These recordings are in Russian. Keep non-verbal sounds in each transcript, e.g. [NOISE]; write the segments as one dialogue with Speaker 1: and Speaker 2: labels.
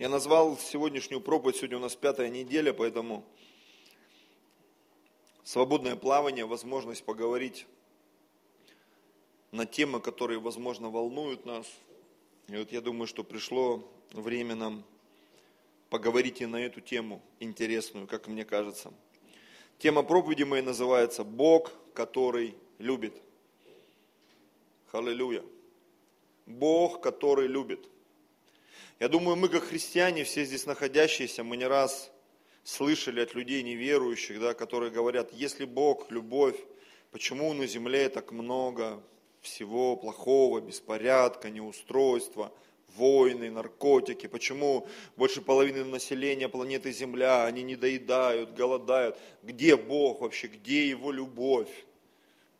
Speaker 1: Я назвал сегодняшнюю проповедь, сегодня у нас пятая неделя, поэтому свободное плавание, возможность поговорить на темы, которые, возможно, волнуют нас. И вот я думаю, что пришло время нам поговорить и на эту тему интересную, как мне кажется. Тема проповеди моей называется «Бог, который любит». Аллилуйя. Бог, который любит. Я думаю, мы как христиане, все здесь находящиеся, мы не раз слышали от людей неверующих, да, которые говорят, если Бог, любовь, почему на земле так много всего плохого, беспорядка, неустройства, войны, наркотики, почему больше половины населения планеты Земля, они не доедают, голодают, где Бог вообще, где Его любовь?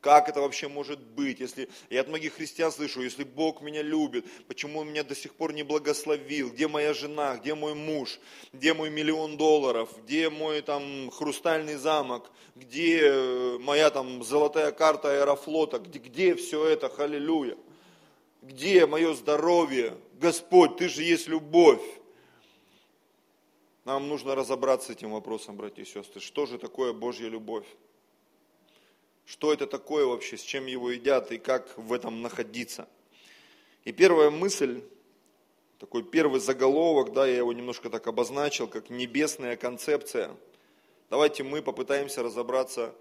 Speaker 1: Как это вообще может быть, если я от многих христиан слышу, если Бог меня любит, почему Он меня до сих пор не благословил, где моя жена, где мой муж, где мой миллион долларов, где мой там хрустальный замок, где э, моя там золотая карта аэрофлота, где, где все это, халилюя, где мое здоровье, Господь, Ты же есть любовь. Нам нужно разобраться с этим вопросом, братья и сестры, что же такое Божья любовь? Что это такое вообще, с чем его едят и как в этом находиться. И первая мысль, такой первый заголовок, да, я его немножко так обозначил, как небесная концепция. Давайте мы попытаемся разобраться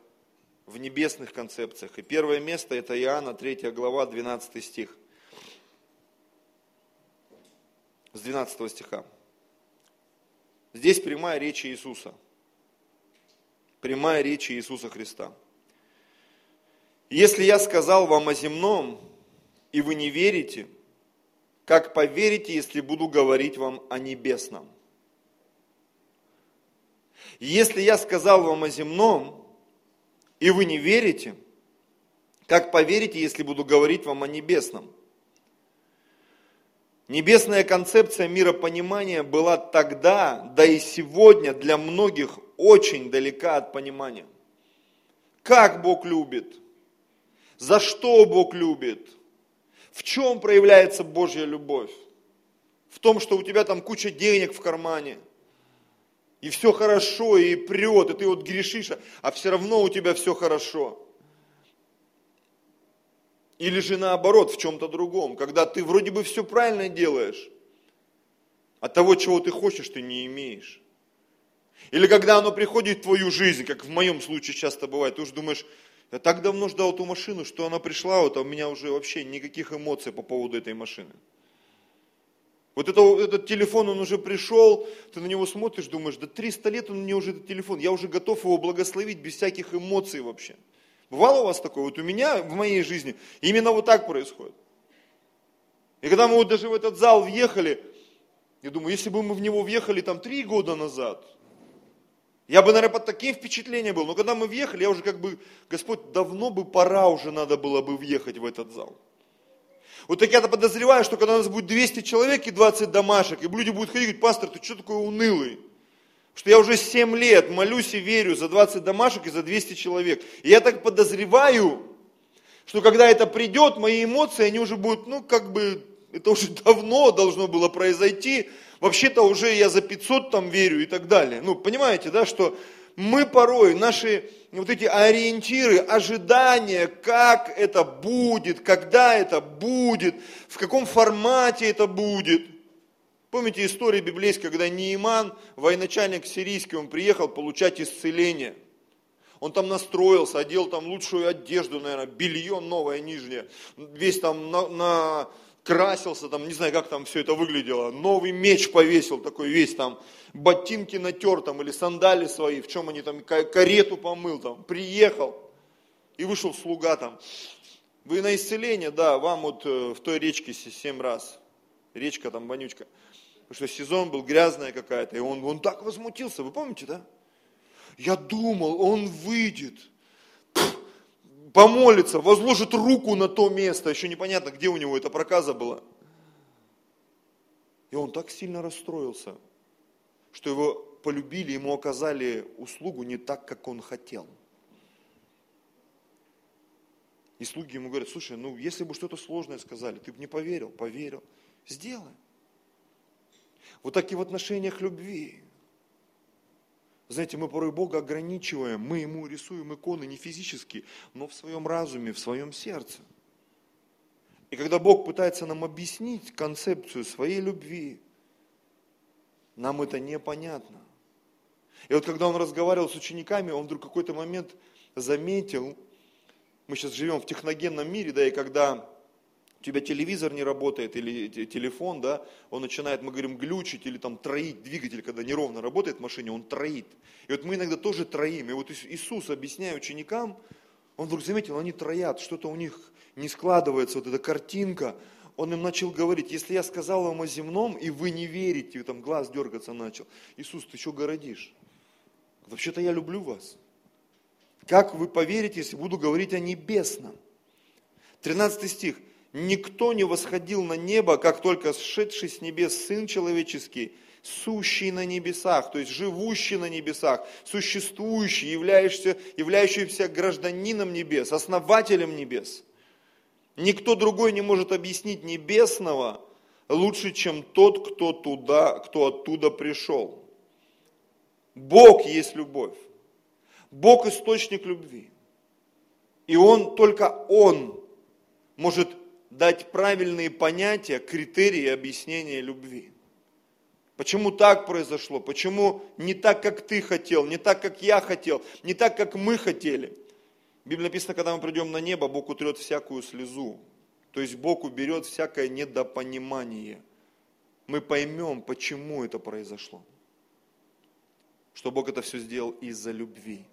Speaker 1: в небесных концепциях. И первое место это Иоанна, 3 глава, 12 стих. С 12 стиха. Здесь прямая речь Иисуса. Прямая речь Иисуса Христа. Если я сказал вам о земном, и вы не верите, как поверите, если буду говорить вам о небесном? Если я сказал вам о земном, и вы не верите, как поверите, если буду говорить вам о небесном? Небесная концепция миропонимания была тогда, да и сегодня для многих очень далека от понимания. Как Бог любит – за что Бог любит? В чем проявляется Божья любовь? В том, что у тебя там куча денег в кармане, и все хорошо, и прет, и ты вот грешишь, а все равно у тебя все хорошо. Или же наоборот, в чем-то другом, когда ты вроде бы все правильно делаешь, а того, чего ты хочешь, ты не имеешь. Или когда оно приходит в твою жизнь, как в моем случае часто бывает, ты уже думаешь, я так давно ждал эту машину, что она пришла, вот, а у меня уже вообще никаких эмоций по поводу этой машины. Вот это, этот телефон, он уже пришел, ты на него смотришь, думаешь, да 300 лет он мне уже этот телефон, я уже готов его благословить без всяких эмоций вообще. Бывало у вас такое? Вот у меня в моей жизни именно вот так происходит. И когда мы вот даже в этот зал въехали, я думаю, если бы мы в него въехали там три года назад, я бы, наверное, под таким впечатлением был. Но когда мы въехали, я уже как бы, Господь, давно бы пора уже надо было бы въехать в этот зал. Вот так я-то подозреваю, что когда у нас будет 200 человек и 20 домашек, и люди будут ходить, говорить, пастор, ты что такой унылый? Что я уже 7 лет молюсь и верю за 20 домашек и за 200 человек. И я так подозреваю, что когда это придет, мои эмоции, они уже будут, ну, как бы, это уже давно должно было произойти, вообще-то уже я за 500 там верю и так далее. Ну, понимаете, да, что мы порой, наши вот эти ориентиры, ожидания, как это будет, когда это будет, в каком формате это будет. Помните историю библейскую, когда Неиман, военачальник сирийский, он приехал получать исцеление. Он там настроился, одел там лучшую одежду, наверное, белье новое нижнее, весь там на, на красился, там, не знаю, как там все это выглядело, новый меч повесил, такой весь там, ботинки натер там, или сандали свои, в чем они там, карету помыл там, приехал, и вышел слуга там. Вы на исцеление, да, вам вот э, в той речке семь раз, речка там вонючка, потому что сезон был грязная какая-то, и он, он так возмутился, вы помните, да? Я думал, он выйдет, помолится, возложит руку на то место, еще непонятно, где у него эта проказа была. И он так сильно расстроился, что его полюбили, ему оказали услугу не так, как он хотел. И слуги ему говорят, слушай, ну если бы что-то сложное сказали, ты бы не поверил, поверил, сделай. Вот так и в отношениях любви. Знаете, мы порой Бога ограничиваем, мы Ему рисуем иконы не физически, но в своем разуме, в своем сердце. И когда Бог пытается нам объяснить концепцию своей любви, нам это непонятно. И вот когда он разговаривал с учениками, он вдруг какой-то момент заметил, мы сейчас живем в техногенном мире, да, и когда у тебя телевизор не работает или телефон, да, он начинает, мы говорим, глючить или там троить двигатель, когда неровно работает в машине, он троит. И вот мы иногда тоже троим. И вот Иисус, объясняя ученикам, он вдруг заметил, они троят, что-то у них не складывается, вот эта картинка. Он им начал говорить, если я сказал вам о земном, и вы не верите, там глаз дергаться начал. Иисус, ты что городишь? Вообще-то я люблю вас. Как вы поверите, если буду говорить о небесном? 13 стих. Никто не восходил на небо, как только сшедший с небес Сын Человеческий, сущий на небесах, то есть живущий на небесах, существующий, являющийся, являющийся гражданином небес, основателем небес. Никто другой не может объяснить небесного лучше, чем тот, кто туда, кто оттуда пришел. Бог есть любовь. Бог источник любви. И Он, только Он может дать правильные понятия, критерии объяснения любви. Почему так произошло? Почему не так, как ты хотел, не так, как я хотел, не так, как мы хотели? В Библии написано, когда мы придем на небо, Бог утрет всякую слезу. То есть Бог уберет всякое недопонимание. Мы поймем, почему это произошло. Что Бог это все сделал из-за любви.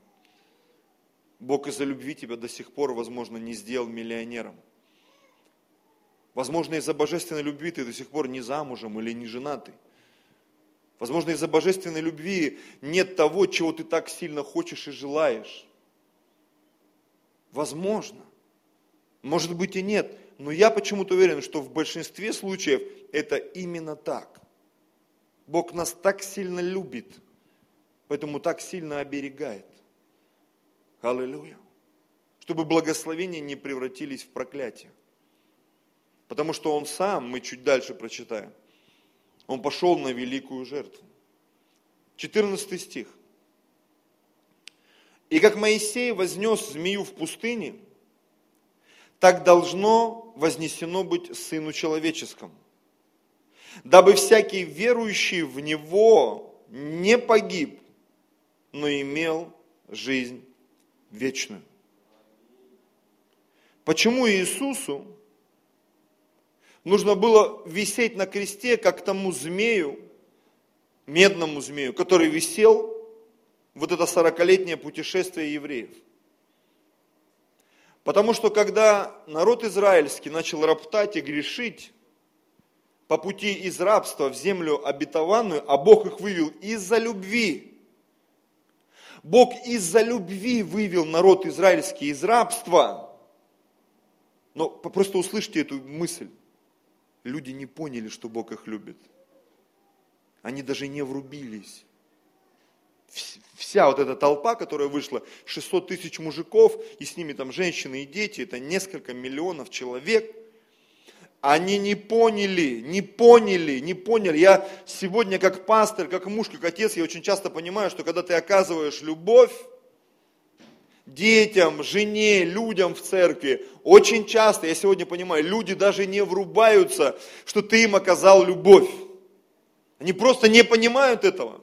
Speaker 1: Бог из-за любви тебя до сих пор, возможно, не сделал миллионером. Возможно, из-за божественной любви ты до сих пор не замужем или не женатый. Возможно, из-за божественной любви нет того, чего ты так сильно хочешь и желаешь. Возможно. Может быть и нет. Но я почему-то уверен, что в большинстве случаев это именно так. Бог нас так сильно любит, поэтому так сильно оберегает. Аллилуйя. Чтобы благословения не превратились в проклятие. Потому что Он сам, мы чуть дальше прочитаем, Он пошел на великую жертву. 14 стих. И как Моисей вознес змею в пустыне, так должно вознесено быть Сыну Человеческому, дабы всякий верующий в Него не погиб, но имел жизнь вечную. Почему Иисусу нужно было висеть на кресте, как тому змею, медному змею, который висел вот это сорокалетнее путешествие евреев? Потому что когда народ израильский начал роптать и грешить по пути из рабства в землю обетованную, а Бог их вывел из-за любви, Бог из-за любви вывел народ израильский из рабства. Но просто услышьте эту мысль. Люди не поняли, что Бог их любит. Они даже не врубились. Вся вот эта толпа, которая вышла, 600 тысяч мужиков, и с ними там женщины и дети, это несколько миллионов человек – они не поняли, не поняли, не поняли. Я сегодня как пастор, как муж, как отец, я очень часто понимаю, что когда ты оказываешь любовь детям, жене, людям в церкви, очень часто, я сегодня понимаю, люди даже не врубаются, что ты им оказал любовь. Они просто не понимают этого.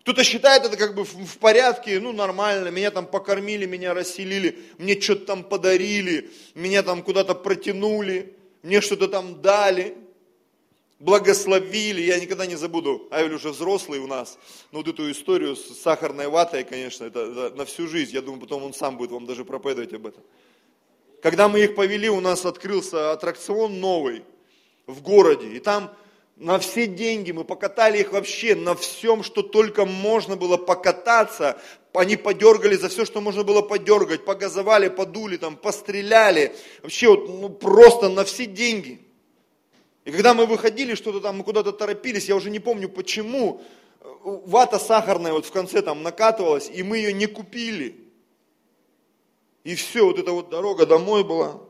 Speaker 1: Кто-то считает это как бы в порядке, ну нормально, меня там покормили, меня расселили, мне что-то там подарили, меня там куда-то протянули мне что-то там дали, благословили. Я никогда не забуду, Авель уже взрослый у нас, но вот эту историю с сахарной ватой, конечно, это, это на всю жизнь. Я думаю, потом он сам будет вам даже проповедовать об этом. Когда мы их повели, у нас открылся аттракцион новый в городе, и там на все деньги, мы покатали их вообще на всем, что только можно было покататься. Они подергали за все, что можно было подергать, погазовали, подули, там, постреляли. Вообще вот, ну, просто на все деньги. И когда мы выходили, что-то там, мы куда-то торопились, я уже не помню почему, вата сахарная вот в конце там накатывалась, и мы ее не купили. И все, вот эта вот дорога домой была.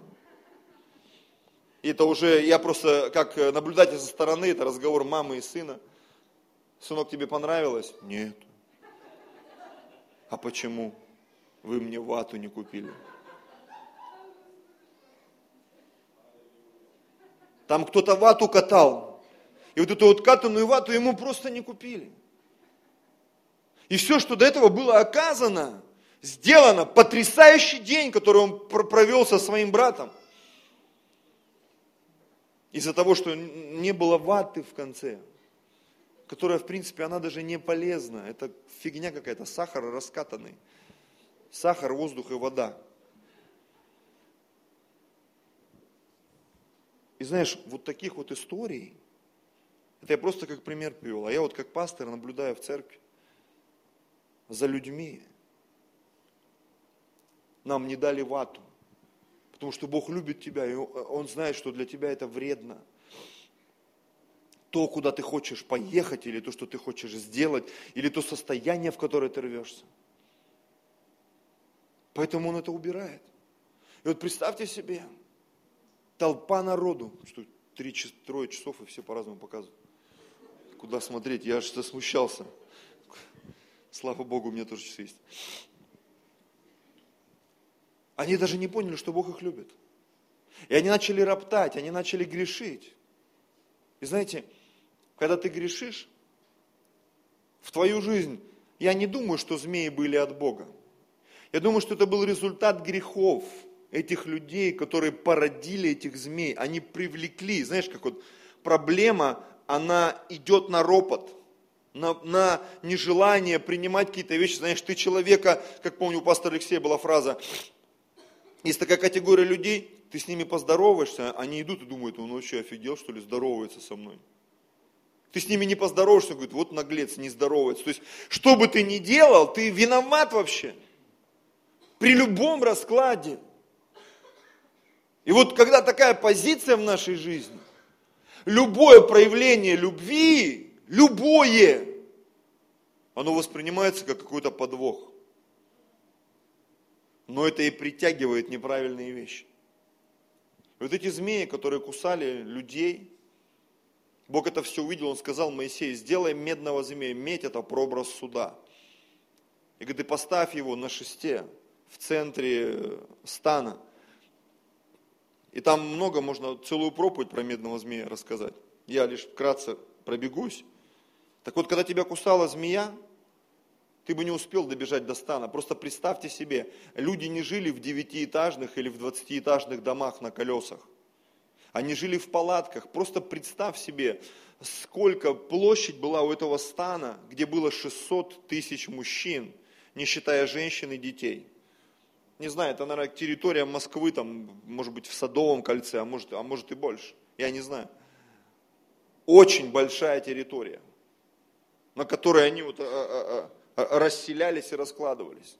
Speaker 1: И это уже, я просто как наблюдатель со стороны, это разговор мамы и сына. Сынок, тебе понравилось? Нет. А почему? Вы мне вату не купили. Там кто-то вату катал. И вот эту вот катанную вату ему просто не купили. И все, что до этого было оказано, сделано, потрясающий день, который он провел со своим братом. Из-за того, что не было ваты в конце, которая, в принципе, она даже не полезна. Это фигня какая-то, сахар раскатанный. Сахар, воздух и вода. И знаешь, вот таких вот историй, это я просто как пример привел, а я вот как пастор наблюдаю в церкви за людьми. Нам не дали вату, потому что Бог любит тебя, и Он знает, что для тебя это вредно. То, куда ты хочешь поехать, или то, что ты хочешь сделать, или то состояние, в которое ты рвешься. Поэтому Он это убирает. И вот представьте себе, толпа народу, что три, трое часов и все по-разному показывают. Куда смотреть? Я аж смущался. Слава Богу, у меня тоже часы есть. Они даже не поняли, что Бог их любит. И они начали роптать, они начали грешить. И знаете, когда ты грешишь, в твою жизнь, я не думаю, что змеи были от Бога. Я думаю, что это был результат грехов – этих людей, которые породили этих змей, они привлекли, знаешь, как вот проблема, она идет на ропот, на, на нежелание принимать какие-то вещи. Знаешь, ты человека, как помню, у пастора Алексея была фраза, есть такая категория людей, ты с ними поздороваешься, они идут и думают, он вообще офигел, что ли, здоровается со мной. Ты с ними не поздороваешься, говорит, вот наглец, не здоровается. То есть, что бы ты ни делал, ты виноват вообще. При любом раскладе. И вот когда такая позиция в нашей жизни, любое проявление любви, любое, оно воспринимается как какой-то подвох. Но это и притягивает неправильные вещи. Вот эти змеи, которые кусали людей, Бог это все увидел, Он сказал Моисею, сделай медного змея, медь это прообраз суда. И говорит, и поставь его на шесте в центре стана – и там много, можно целую проповедь про медного змея рассказать. Я лишь вкратце пробегусь. Так вот, когда тебя кусала змея, ты бы не успел добежать до стана. Просто представьте себе, люди не жили в девятиэтажных или в двадцатиэтажных домах на колесах. Они жили в палатках. Просто представь себе, сколько площадь была у этого стана, где было 600 тысяч мужчин, не считая женщин и детей не знаю, это, наверное, территория Москвы, там, может быть, в Садовом кольце, а может, а может и больше. Я не знаю. Очень большая территория, на которой они вот а, а, а, расселялись и раскладывались.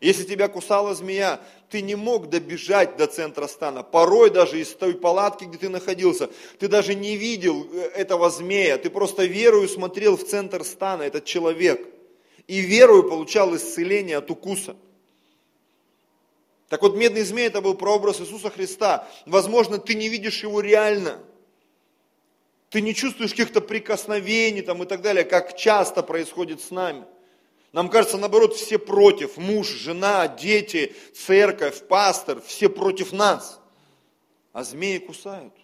Speaker 1: Если тебя кусала змея, ты не мог добежать до центра стана. Порой даже из той палатки, где ты находился, ты даже не видел э, этого змея. Ты просто верою смотрел в центр стана, этот человек. И верою получал исцеление от укуса. Так вот, медный змей это был прообраз Иисуса Христа. Возможно, ты не видишь его реально. Ты не чувствуешь каких-то прикосновений там, и так далее, как часто происходит с нами. Нам кажется, наоборот, все против. Муж, жена, дети, церковь, пастор, все против нас. А змеи кусают.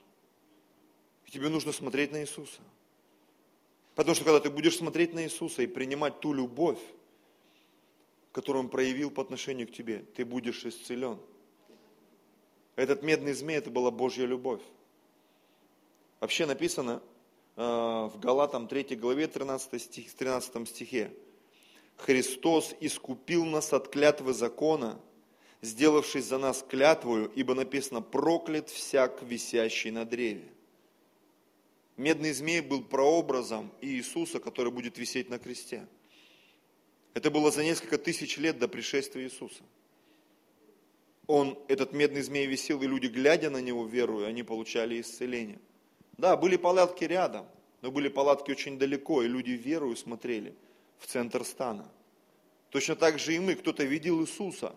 Speaker 1: И тебе нужно смотреть на Иисуса. Потому что когда ты будешь смотреть на Иисуса и принимать ту любовь, который Он проявил по отношению к тебе, ты будешь исцелен. Этот медный змей, это была Божья любовь. Вообще написано э, в Галатам 3 главе 13, стих, 13 стихе. Христос искупил нас от клятвы закона, сделавшись за нас клятвою, ибо написано, проклят всяк, висящий на древе. Медный змей был прообразом Иисуса, который будет висеть на кресте. Это было за несколько тысяч лет до пришествия Иисуса. Он, этот медный змей висел, и люди, глядя на него, веруя, они получали исцеление. Да, были палатки рядом, но были палатки очень далеко, и люди верую смотрели в центр стана. Точно так же и мы, кто-то видел Иисуса,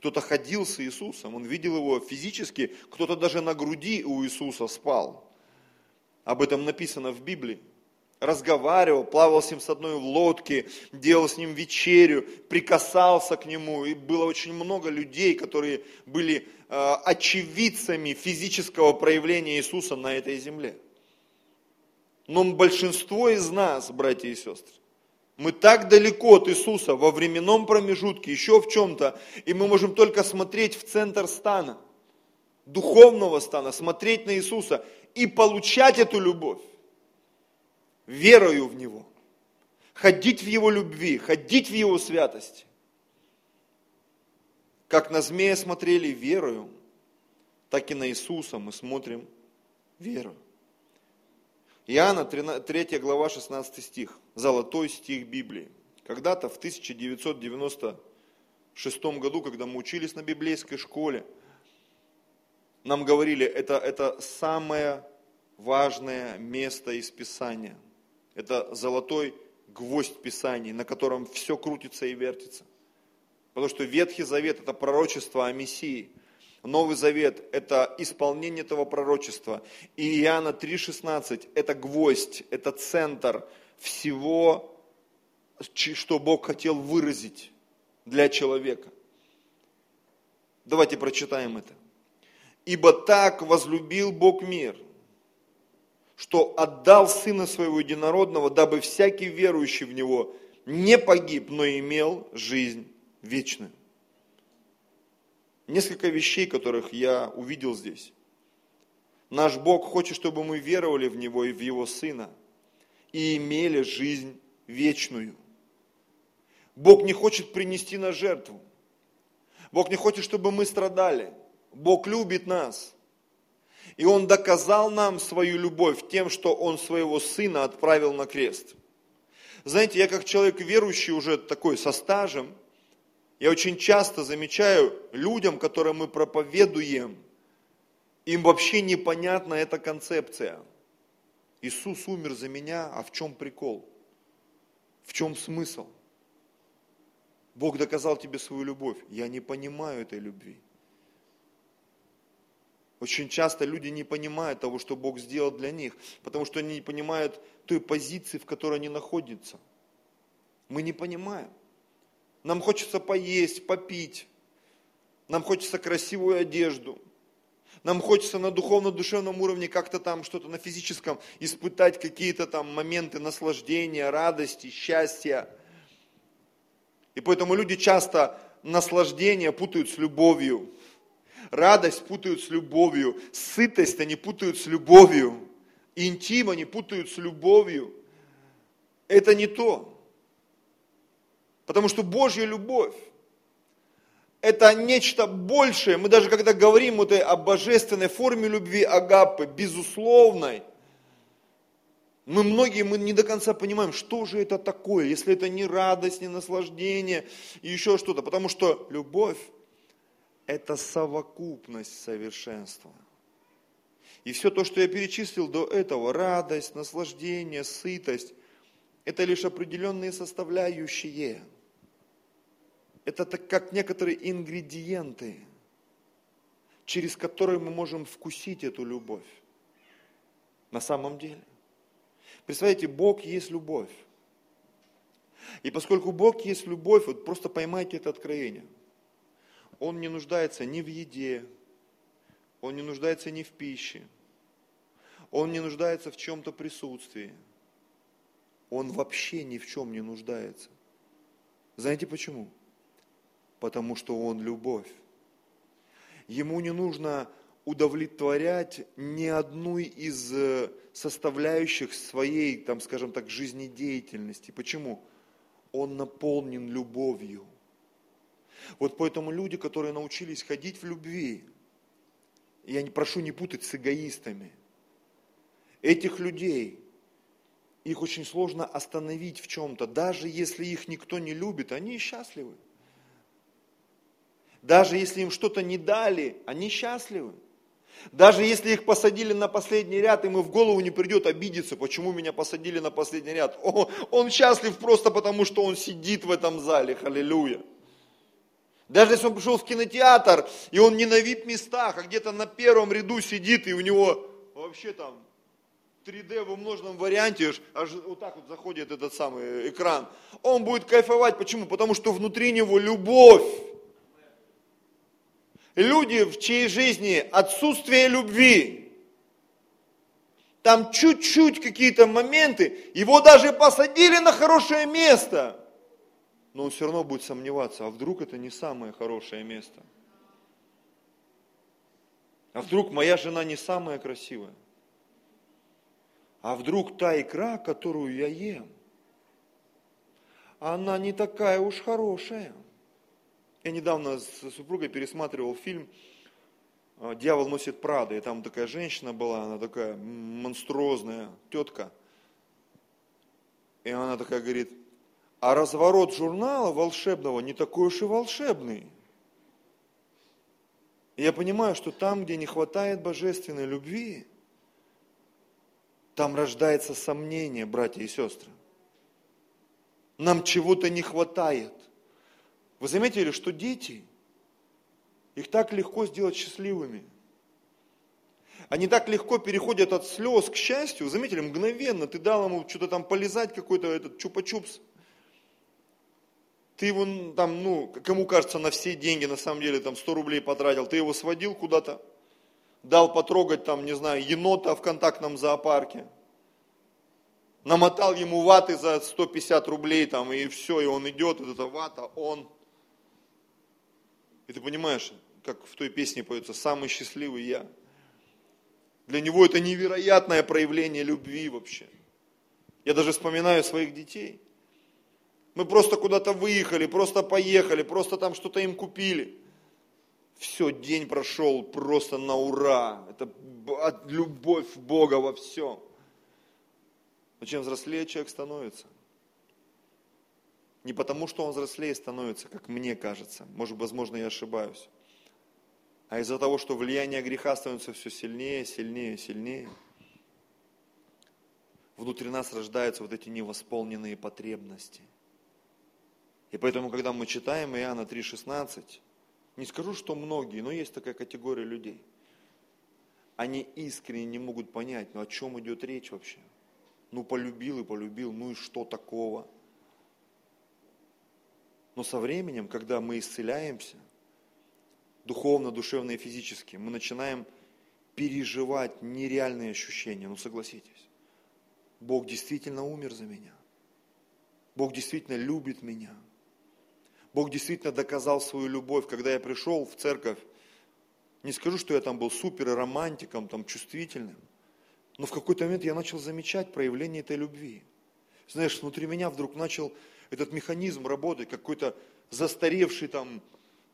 Speaker 1: Кто-то ходил с Иисусом, он видел его физически, кто-то даже на груди у Иисуса спал. Об этом написано в Библии. Разговаривал, плавал с ним с одной в лодке, делал с ним вечерю, прикасался к нему. И было очень много людей, которые были э, очевидцами физического проявления Иисуса на этой земле. Но большинство из нас, братья и сестры, мы так далеко от Иисуса во временном промежутке, еще в чем-то, и мы можем только смотреть в центр стана, духовного стана, смотреть на Иисуса и получать эту любовь, верою в Него, ходить в Его любви, ходить в Его святости. Как на змея смотрели верою, так и на Иисуса мы смотрим верою. Иоанна 3 глава 16 стих, золотой стих Библии. Когда-то в 1996 году, когда мы учились на библейской школе, нам говорили, это, это самое важное место из Писания. Это золотой гвоздь Писаний, на котором все крутится и вертится. Потому что Ветхий Завет – это пророчество о Мессии. Новый Завет – это исполнение этого пророчества. И Иоанна 3,16 – это гвоздь, это центр всего, что Бог хотел выразить для человека. Давайте прочитаем это. «Ибо так возлюбил Бог мир, что отдал Сына Своего Единородного, дабы всякий верующий в Него не погиб, но имел жизнь вечную». Несколько вещей, которых я увидел здесь. Наш Бог хочет, чтобы мы веровали в Него и в Его Сына и имели жизнь вечную. Бог не хочет принести на жертву. Бог не хочет, чтобы мы страдали. Бог любит нас. И Он доказал нам свою любовь тем, что Он своего Сына отправил на крест. Знаете, я как человек верующий уже такой со стажем, я очень часто замечаю людям, которым мы проповедуем, им вообще непонятна эта концепция. Иисус умер за меня, а в чем прикол? В чем смысл? Бог доказал тебе свою любовь. Я не понимаю этой любви. Очень часто люди не понимают того, что Бог сделал для них, потому что они не понимают той позиции, в которой они находятся. Мы не понимаем. Нам хочется поесть, попить. Нам хочется красивую одежду. Нам хочется на духовно-душевном уровне как-то там что-то на физическом испытать какие-то там моменты наслаждения, радости, счастья. И поэтому люди часто наслаждение путают с любовью. Радость путают с любовью. Сытость они путают с любовью. Интим они путают с любовью. Это не то. Потому что Божья любовь – это нечто большее. Мы даже когда говорим вот о божественной форме любви агапы, безусловной, мы многие мы не до конца понимаем, что же это такое, если это не радость, не наслаждение и еще что-то. Потому что любовь – это совокупность совершенства. И все то, что я перечислил до этого, радость, наслаждение, сытость, это лишь определенные составляющие – это так как некоторые ингредиенты, через которые мы можем вкусить эту любовь. На самом деле. Представляете, Бог есть любовь. И поскольку Бог есть любовь, вот просто поймайте это откровение. Он не нуждается ни в еде, он не нуждается ни в пище, он не нуждается в чем-то присутствии. Он вообще ни в чем не нуждается. Знаете почему? потому что Он любовь. Ему не нужно удовлетворять ни одну из э, составляющих своей, там, скажем так, жизнедеятельности. Почему? Он наполнен любовью. Вот поэтому люди, которые научились ходить в любви, я не прошу не путать с эгоистами, этих людей, их очень сложно остановить в чем-то. Даже если их никто не любит, они счастливы. Даже если им что-то не дали, они счастливы. Даже если их посадили на последний ряд, ему в голову не придет обидеться, почему меня посадили на последний ряд. О, он счастлив просто потому, что он сидит в этом зале. Аллилуйя. Даже если он пришел в кинотеатр, и он не на вип-местах, а где-то на первом ряду сидит, и у него вообще там 3D в умноженном варианте, аж вот так вот заходит этот самый экран. Он будет кайфовать. Почему? Потому что внутри него любовь. Люди, в чьей жизни отсутствие любви, там чуть-чуть какие-то моменты, его даже посадили на хорошее место, но он все равно будет сомневаться, а вдруг это не самое хорошее место? А вдруг моя жена не самая красивая? А вдруг та икра, которую я ем, она не такая уж хорошая? Я недавно с супругой пересматривал фильм а, «Дьявол носит Прада», и там такая женщина была, она такая монструозная тетка. И она такая говорит, а разворот журнала волшебного не такой уж и волшебный. Я понимаю, что там, где не хватает божественной любви, там рождается сомнение, братья и сестры. Нам чего-то не хватает. Вы заметили, что дети, их так легко сделать счастливыми. Они так легко переходят от слез к счастью. Заметили, мгновенно ты дал ему что-то там полезать, какой-то этот чупа-чупс. Ты его там, ну, кому кажется, на все деньги, на самом деле, там 100 рублей потратил, ты его сводил куда-то, дал потрогать там, не знаю, енота в контактном зоопарке, намотал ему ваты за 150 рублей там, и все, и он идет, вот эта вата, он. И ты понимаешь, как в той песне поется, самый счастливый я. Для него это невероятное проявление любви вообще. Я даже вспоминаю своих детей. Мы просто куда-то выехали, просто поехали, просто там что-то им купили. Все, день прошел просто на ура. Это любовь Бога во всем. Но чем взрослее человек становится, не потому, что он взрослее становится, как мне кажется, может, возможно, я ошибаюсь, а из-за того, что влияние греха становится все сильнее, сильнее, сильнее, внутри нас рождаются вот эти невосполненные потребности. И поэтому, когда мы читаем Иоанна 3,16, не скажу, что многие, но есть такая категория людей, они искренне не могут понять, ну о чем идет речь вообще. Ну полюбил и полюбил, ну и что такого? Но со временем, когда мы исцеляемся, духовно, душевно и физически, мы начинаем переживать нереальные ощущения. Ну согласитесь, Бог действительно умер за меня. Бог действительно любит меня. Бог действительно доказал свою любовь. Когда я пришел в церковь, не скажу, что я там был супер романтиком, там чувствительным, но в какой-то момент я начал замечать проявление этой любви. Знаешь, внутри меня вдруг начал этот механизм работать, какой-то застаревший там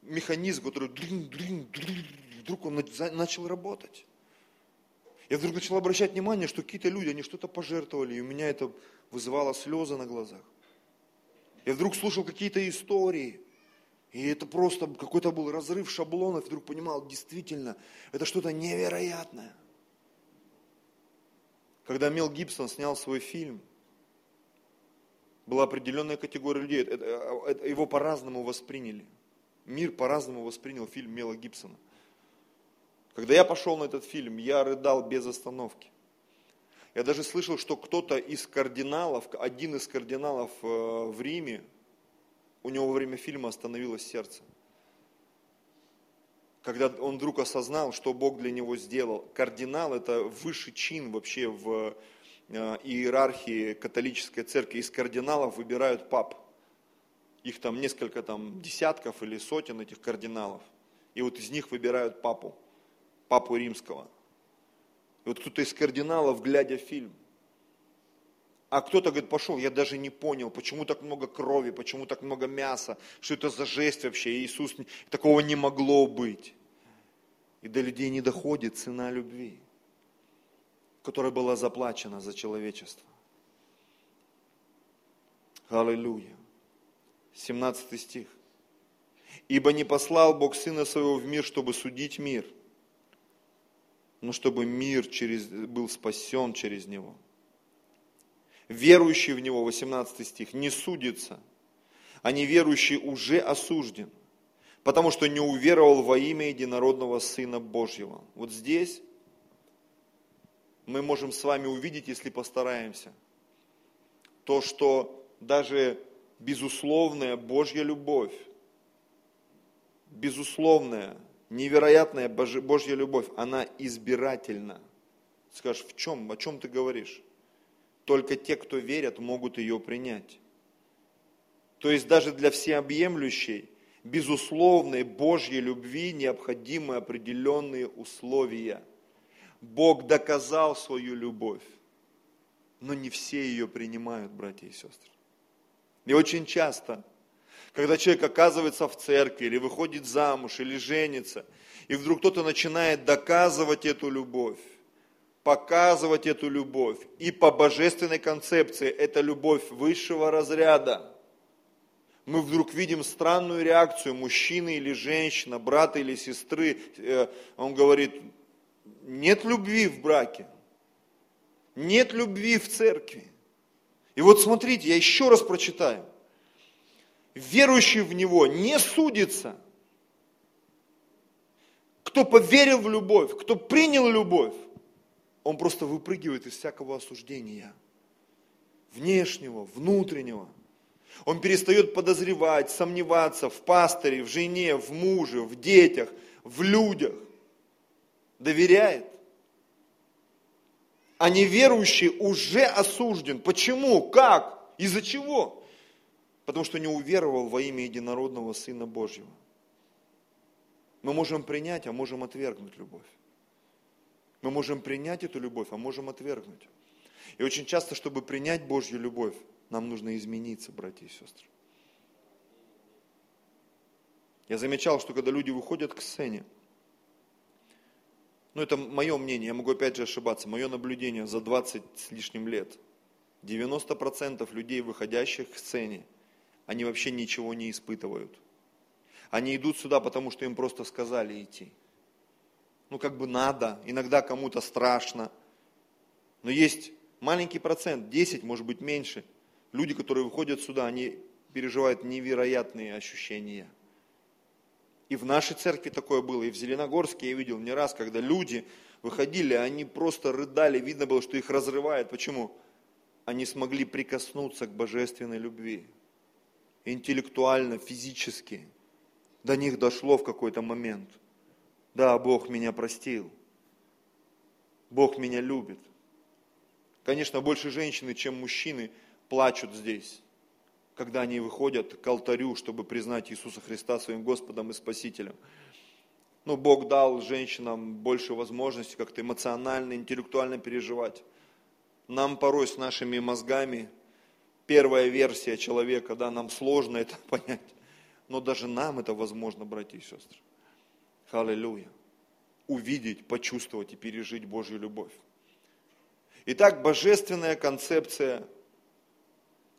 Speaker 1: механизм, который вдруг он начал работать. Я вдруг начал обращать внимание, что какие-то люди, они что-то пожертвовали, и у меня это вызывало слезы на глазах. Я вдруг слушал какие-то истории, и это просто какой-то был разрыв шаблонов, вдруг понимал, действительно, это что-то невероятное. Когда Мел Гибсон снял свой фильм, была определенная категория людей, это, это, его по-разному восприняли. Мир по-разному воспринял фильм Мела Гибсона. Когда я пошел на этот фильм, я рыдал без остановки. Я даже слышал, что кто-то из кардиналов, один из кардиналов э, в Риме, у него во время фильма остановилось сердце. Когда он вдруг осознал, что Бог для него сделал. Кардинал – это высший чин вообще в э, иерархии католической церкви. Из кардиналов выбирают пап. Их там несколько там, десятков или сотен этих кардиналов. И вот из них выбирают папу, папу римского – и вот кто-то из кардиналов, глядя фильм, а кто-то говорит, пошел, я даже не понял, почему так много крови, почему так много мяса, что это за жесть вообще, Иисус, такого не могло быть. И до людей не доходит цена любви, которая была заплачена за человечество. Аллилуйя. 17 стих. Ибо не послал Бог Сына Своего в мир, чтобы судить мир, но чтобы мир через, был спасен через него. Верующий в него, 18 стих, не судится, а неверующий уже осужден, потому что не уверовал во имя единородного Сына Божьего. Вот здесь мы можем с вами увидеть, если постараемся, то, что даже безусловная Божья любовь, безусловная, невероятная Божья любовь, она избирательна. Скажешь, в чем, о чем ты говоришь? Только те, кто верят, могут ее принять. То есть даже для всеобъемлющей, безусловной Божьей любви необходимы определенные условия. Бог доказал свою любовь, но не все ее принимают, братья и сестры. И очень часто, когда человек оказывается в церкви, или выходит замуж, или женится, и вдруг кто-то начинает доказывать эту любовь, показывать эту любовь, и по божественной концепции это любовь высшего разряда, мы вдруг видим странную реакцию мужчины или женщины, брата или сестры. Э, он говорит, нет любви в браке, нет любви в церкви. И вот смотрите, я еще раз прочитаю. Верующий в Него не судится. Кто поверил в любовь, кто принял любовь, он просто выпрыгивает из всякого осуждения. Внешнего, внутреннего. Он перестает подозревать, сомневаться в пасторе, в жене, в муже, в детях, в людях. Доверяет а неверующий уже осужден. Почему? Как? Из-за чего? Потому что не уверовал во имя единородного Сына Божьего. Мы можем принять, а можем отвергнуть любовь. Мы можем принять эту любовь, а можем отвергнуть. И очень часто, чтобы принять Божью любовь, нам нужно измениться, братья и сестры. Я замечал, что когда люди выходят к сцене, ну это мое мнение, я могу опять же ошибаться, мое наблюдение за 20 с лишним лет. 90% людей, выходящих к сцене, они вообще ничего не испытывают. Они идут сюда, потому что им просто сказали идти. Ну как бы надо, иногда кому-то страшно. Но есть маленький процент, 10, может быть меньше. Люди, которые выходят сюда, они переживают невероятные ощущения. И в нашей церкви такое было, и в Зеленогорске я видел не раз, когда люди выходили, они просто рыдали, видно было, что их разрывает. Почему? Они смогли прикоснуться к божественной любви. Интеллектуально, физически. До них дошло в какой-то момент. Да, Бог меня простил. Бог меня любит. Конечно, больше женщины, чем мужчины плачут здесь когда они выходят к алтарю, чтобы признать Иисуса Христа своим Господом и Спасителем. Ну, Бог дал женщинам больше возможностей как-то эмоционально, интеллектуально переживать. Нам порой с нашими мозгами первая версия человека, да, нам сложно это [LAUGHS] понять. Но даже нам это возможно, братья и сестры. Аллилуйя. Увидеть, почувствовать и пережить Божью любовь. Итак, божественная концепция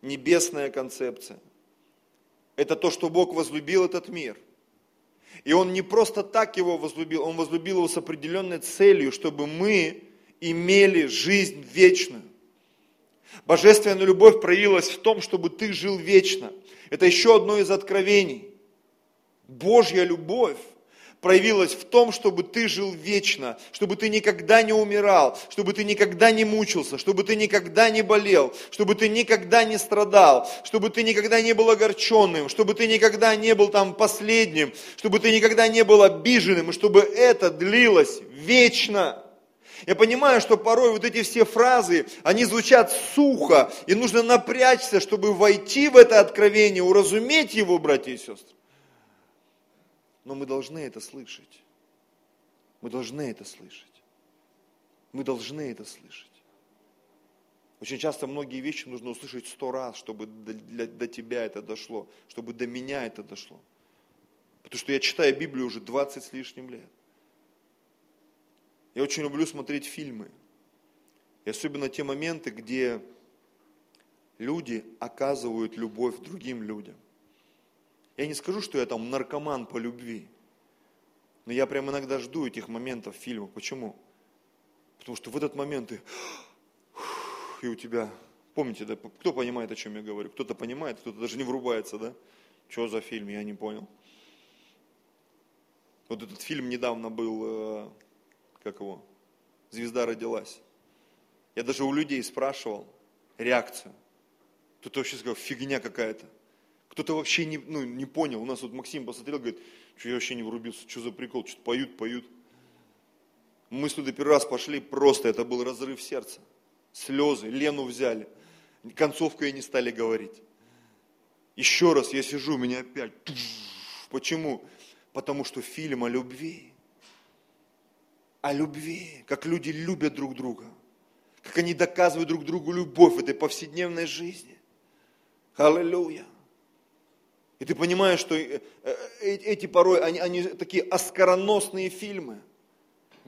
Speaker 1: небесная концепция. Это то, что Бог возлюбил этот мир. И Он не просто так его возлюбил, Он возлюбил его с определенной целью, чтобы мы имели жизнь вечную. Божественная любовь проявилась в том, чтобы ты жил вечно. Это еще одно из откровений. Божья любовь проявилась в том, чтобы ты жил вечно, чтобы ты никогда не умирал, чтобы ты никогда не мучился, чтобы ты никогда не болел, чтобы ты никогда не страдал, чтобы ты никогда не был огорченным, чтобы ты никогда не был там последним, чтобы ты никогда не был обиженным, и чтобы это длилось вечно. Я понимаю, что порой вот эти все фразы, они звучат сухо, и нужно напрячься, чтобы войти в это откровение, уразуметь его, братья и сестры. Но мы должны это слышать. Мы должны это слышать. Мы должны это слышать. Очень часто многие вещи нужно услышать сто раз, чтобы до, для, до тебя это дошло, чтобы до меня это дошло. Потому что я читаю Библию уже 20 с лишним лет. Я очень люблю смотреть фильмы. И особенно те моменты, где люди оказывают любовь другим людям. Я не скажу, что я там наркоман по любви, но я прям иногда жду этих моментов в фильмах. Почему? Потому что в этот момент ты, и у тебя, помните, да, кто понимает, о чем я говорю? Кто-то понимает, кто-то даже не врубается, да? Что за фильм, я не понял. Вот этот фильм недавно был, э, как его, «Звезда родилась». Я даже у людей спрашивал реакцию. Кто-то вообще сказал, фигня какая-то. Кто-то вообще не, ну, не понял. У нас вот Максим посмотрел, говорит, что я вообще не врубился, что за прикол, что-то поют, поют. Мы сюда первый раз пошли, просто это был разрыв сердца. Слезы, Лену взяли. Концовку и не стали говорить. Еще раз я сижу, меня опять. Почему? Потому что фильм о любви. О любви. Как люди любят друг друга. Как они доказывают друг другу любовь в этой повседневной жизни. Аллилуйя. И ты понимаешь, что э, э, эти порой, они, они такие оскароносные фильмы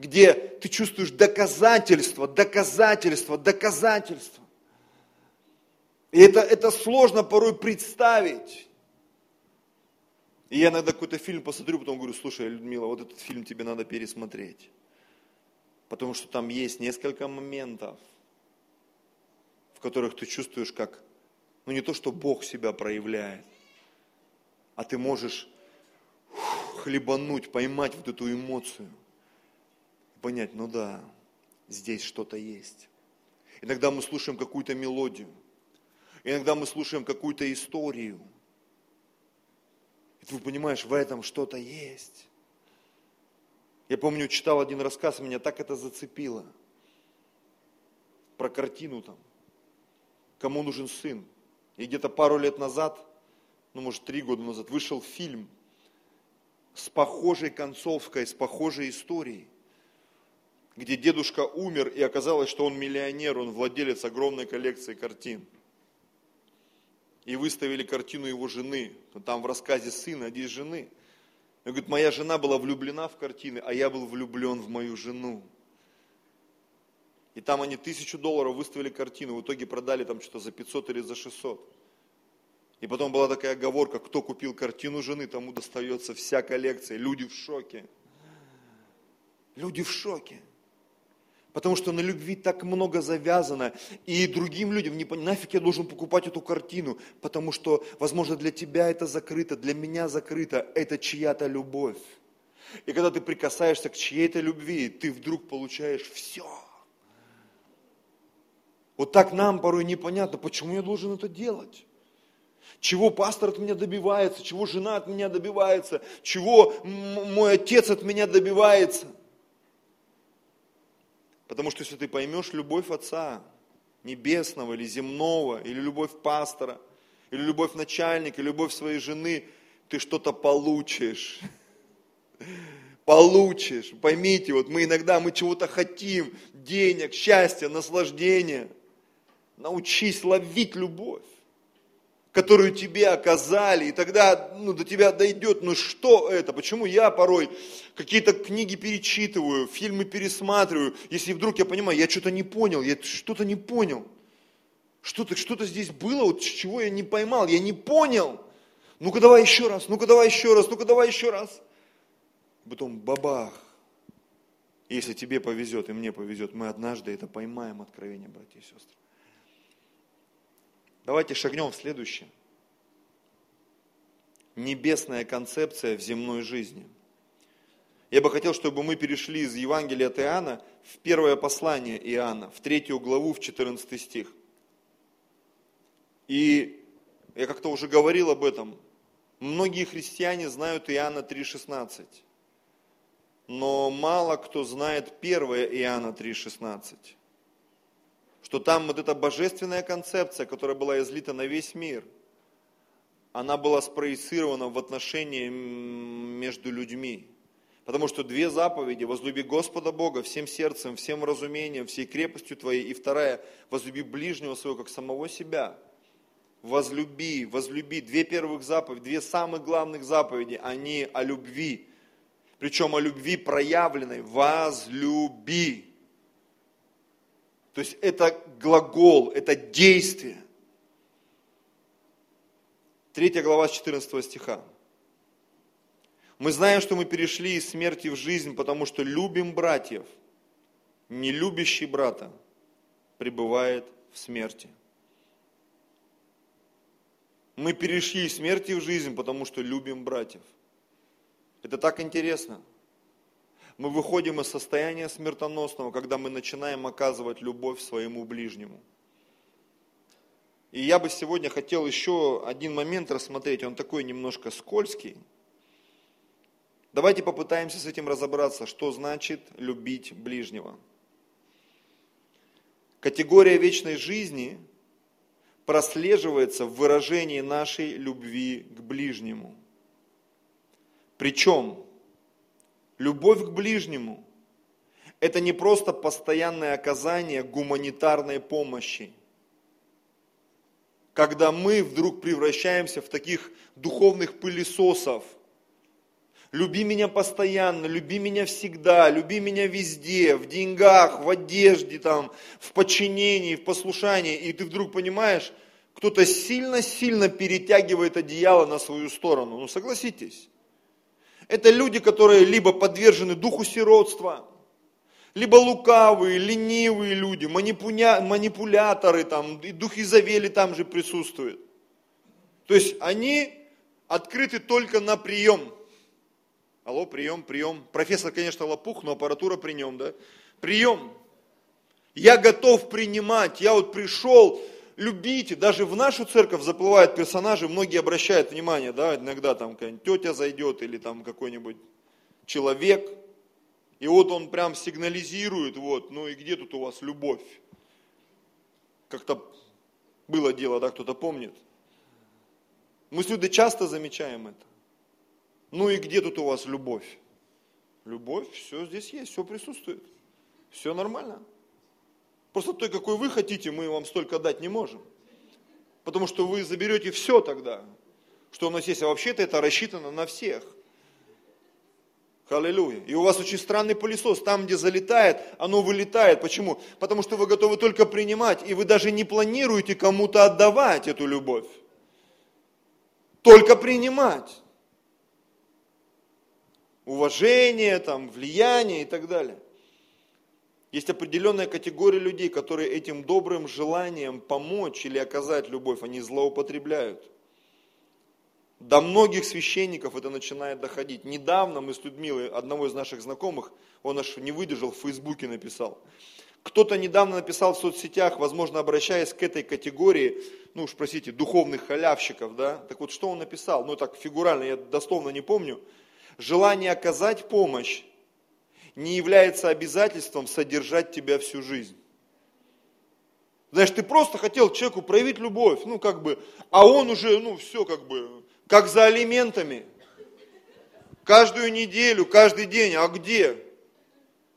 Speaker 1: где ты чувствуешь доказательства, доказательства, доказательства. И это, это сложно порой представить. И я иногда какой-то фильм посмотрю, потом говорю, слушай, Людмила, вот этот фильм тебе надо пересмотреть. Потому что там есть несколько моментов, в которых ты чувствуешь, как, ну не то, что Бог себя проявляет, а ты можешь хлебануть, поймать вот эту эмоцию понять, ну да, здесь что-то есть. Иногда мы слушаем какую-то мелодию, иногда мы слушаем какую-то историю. И ты понимаешь, в этом что-то есть. Я помню, читал один рассказ, меня так это зацепило. Про картину там. Кому нужен сын. И где-то пару лет назад, ну может три года назад, вышел фильм с похожей концовкой, с похожей историей где дедушка умер, и оказалось, что он миллионер, он владелец огромной коллекции картин. И выставили картину его жены. Там в рассказе сына, а здесь жены. Он говорит, моя жена была влюблена в картины, а я был влюблен в мою жену. И там они тысячу долларов выставили картину, в итоге продали там что-то за 500 или за 600. И потом была такая оговорка, кто купил картину жены, тому достается вся коллекция. Люди в шоке. Люди в шоке. Потому что на любви так много завязано. И другим людям, не, нафиг я должен покупать эту картину, потому что, возможно, для тебя это закрыто, для меня закрыто, это чья-то любовь. И когда ты прикасаешься к чьей-то любви, ты вдруг получаешь все. Вот так нам порой непонятно, почему я должен это делать. Чего пастор от меня добивается, чего жена от меня добивается, чего мой отец от меня добивается – Потому что если ты поймешь любовь Отца, небесного или земного, или любовь пастора, или любовь начальника, или любовь своей жены, ты что-то получишь. [LAUGHS] Получишь. Поймите, вот мы иногда мы чего-то хотим, денег, счастья, наслаждения. Научись ловить любовь которую тебе оказали, и тогда ну, до тебя дойдет, ну что это, почему я порой какие-то книги перечитываю, фильмы пересматриваю, если вдруг я понимаю, я что-то не понял, я что-то не понял, что-то что здесь было, вот чего я не поймал, я не понял, ну-ка давай еще раз, ну-ка давай еще раз, ну-ка давай еще раз. Потом бабах. Если тебе повезет и мне повезет, мы однажды это поймаем, откровение, братья и сестры. Давайте шагнем в следующее. Небесная концепция в земной жизни. Я бы хотел, чтобы мы перешли из Евангелия от Иоанна в первое послание Иоанна, в третью главу, в 14 стих. И я как-то уже говорил об этом. Многие христиане знают Иоанна 3,16. Но мало кто знает 1 Иоанна 3,16 что там вот эта божественная концепция, которая была излита на весь мир, она была спроецирована в отношении между людьми. Потому что две заповеди, возлюби Господа Бога всем сердцем, всем разумением, всей крепостью твоей, и вторая, возлюби ближнего своего, как самого себя. Возлюби, возлюби. Две первых заповеди, две самых главных заповеди, они о любви. Причем о любви проявленной. Возлюби. То есть это глагол, это действие. Третья глава с 14 стиха. Мы знаем, что мы перешли из смерти в жизнь, потому что любим братьев. Не любящий брата пребывает в смерти. Мы перешли из смерти в жизнь, потому что любим братьев. Это так интересно – мы выходим из состояния смертоносного, когда мы начинаем оказывать любовь своему ближнему. И я бы сегодня хотел еще один момент рассмотреть, он такой немножко скользкий. Давайте попытаемся с этим разобраться, что значит любить ближнего. Категория вечной жизни прослеживается в выражении нашей любви к ближнему. Причем любовь к ближнему – это не просто постоянное оказание гуманитарной помощи, когда мы вдруг превращаемся в таких духовных пылесосов – Люби меня постоянно, люби меня всегда, люби меня везде, в деньгах, в одежде, там, в подчинении, в послушании. И ты вдруг понимаешь, кто-то сильно-сильно перетягивает одеяло на свою сторону. Ну согласитесь. Это люди, которые либо подвержены духу сиротства, либо лукавые, ленивые люди, манипуля... манипуляторы, там, и дух Изавели там же присутствует. То есть они открыты только на прием. Алло, прием, прием. Профессор, конечно, лопух, но аппаратура при нем, да? Прием. Я готов принимать. Я вот пришел, любите. Даже в нашу церковь заплывают персонажи, многие обращают внимание, да, иногда там какая-нибудь тетя зайдет или там какой-нибудь человек. И вот он прям сигнализирует, вот, ну и где тут у вас любовь? Как-то было дело, да, кто-то помнит. Мы с часто замечаем это. Ну и где тут у вас любовь? Любовь, все здесь есть, все присутствует. Все нормально. Просто той, какой вы хотите, мы вам столько дать не можем. Потому что вы заберете все тогда, что у нас есть. А вообще-то это рассчитано на всех. Аллилуйя. И у вас очень странный пылесос. Там, где залетает, оно вылетает. Почему? Потому что вы готовы только принимать, и вы даже не планируете кому-то отдавать эту любовь. Только принимать уважение, там, влияние и так далее. Есть определенная категория людей, которые этим добрым желанием помочь или оказать любовь, они злоупотребляют. До многих священников это начинает доходить. Недавно мы с Людмилой, одного из наших знакомых, он аж не выдержал, в Фейсбуке написал. Кто-то недавно написал в соцсетях, возможно, обращаясь к этой категории, ну уж простите, духовных халявщиков, да, так вот что он написал, ну так фигурально, я дословно не помню, желание оказать помощь не является обязательством содержать тебя всю жизнь. Знаешь, ты просто хотел человеку проявить любовь, ну как бы, а он уже, ну все как бы, как за алиментами. Каждую неделю, каждый день, а где?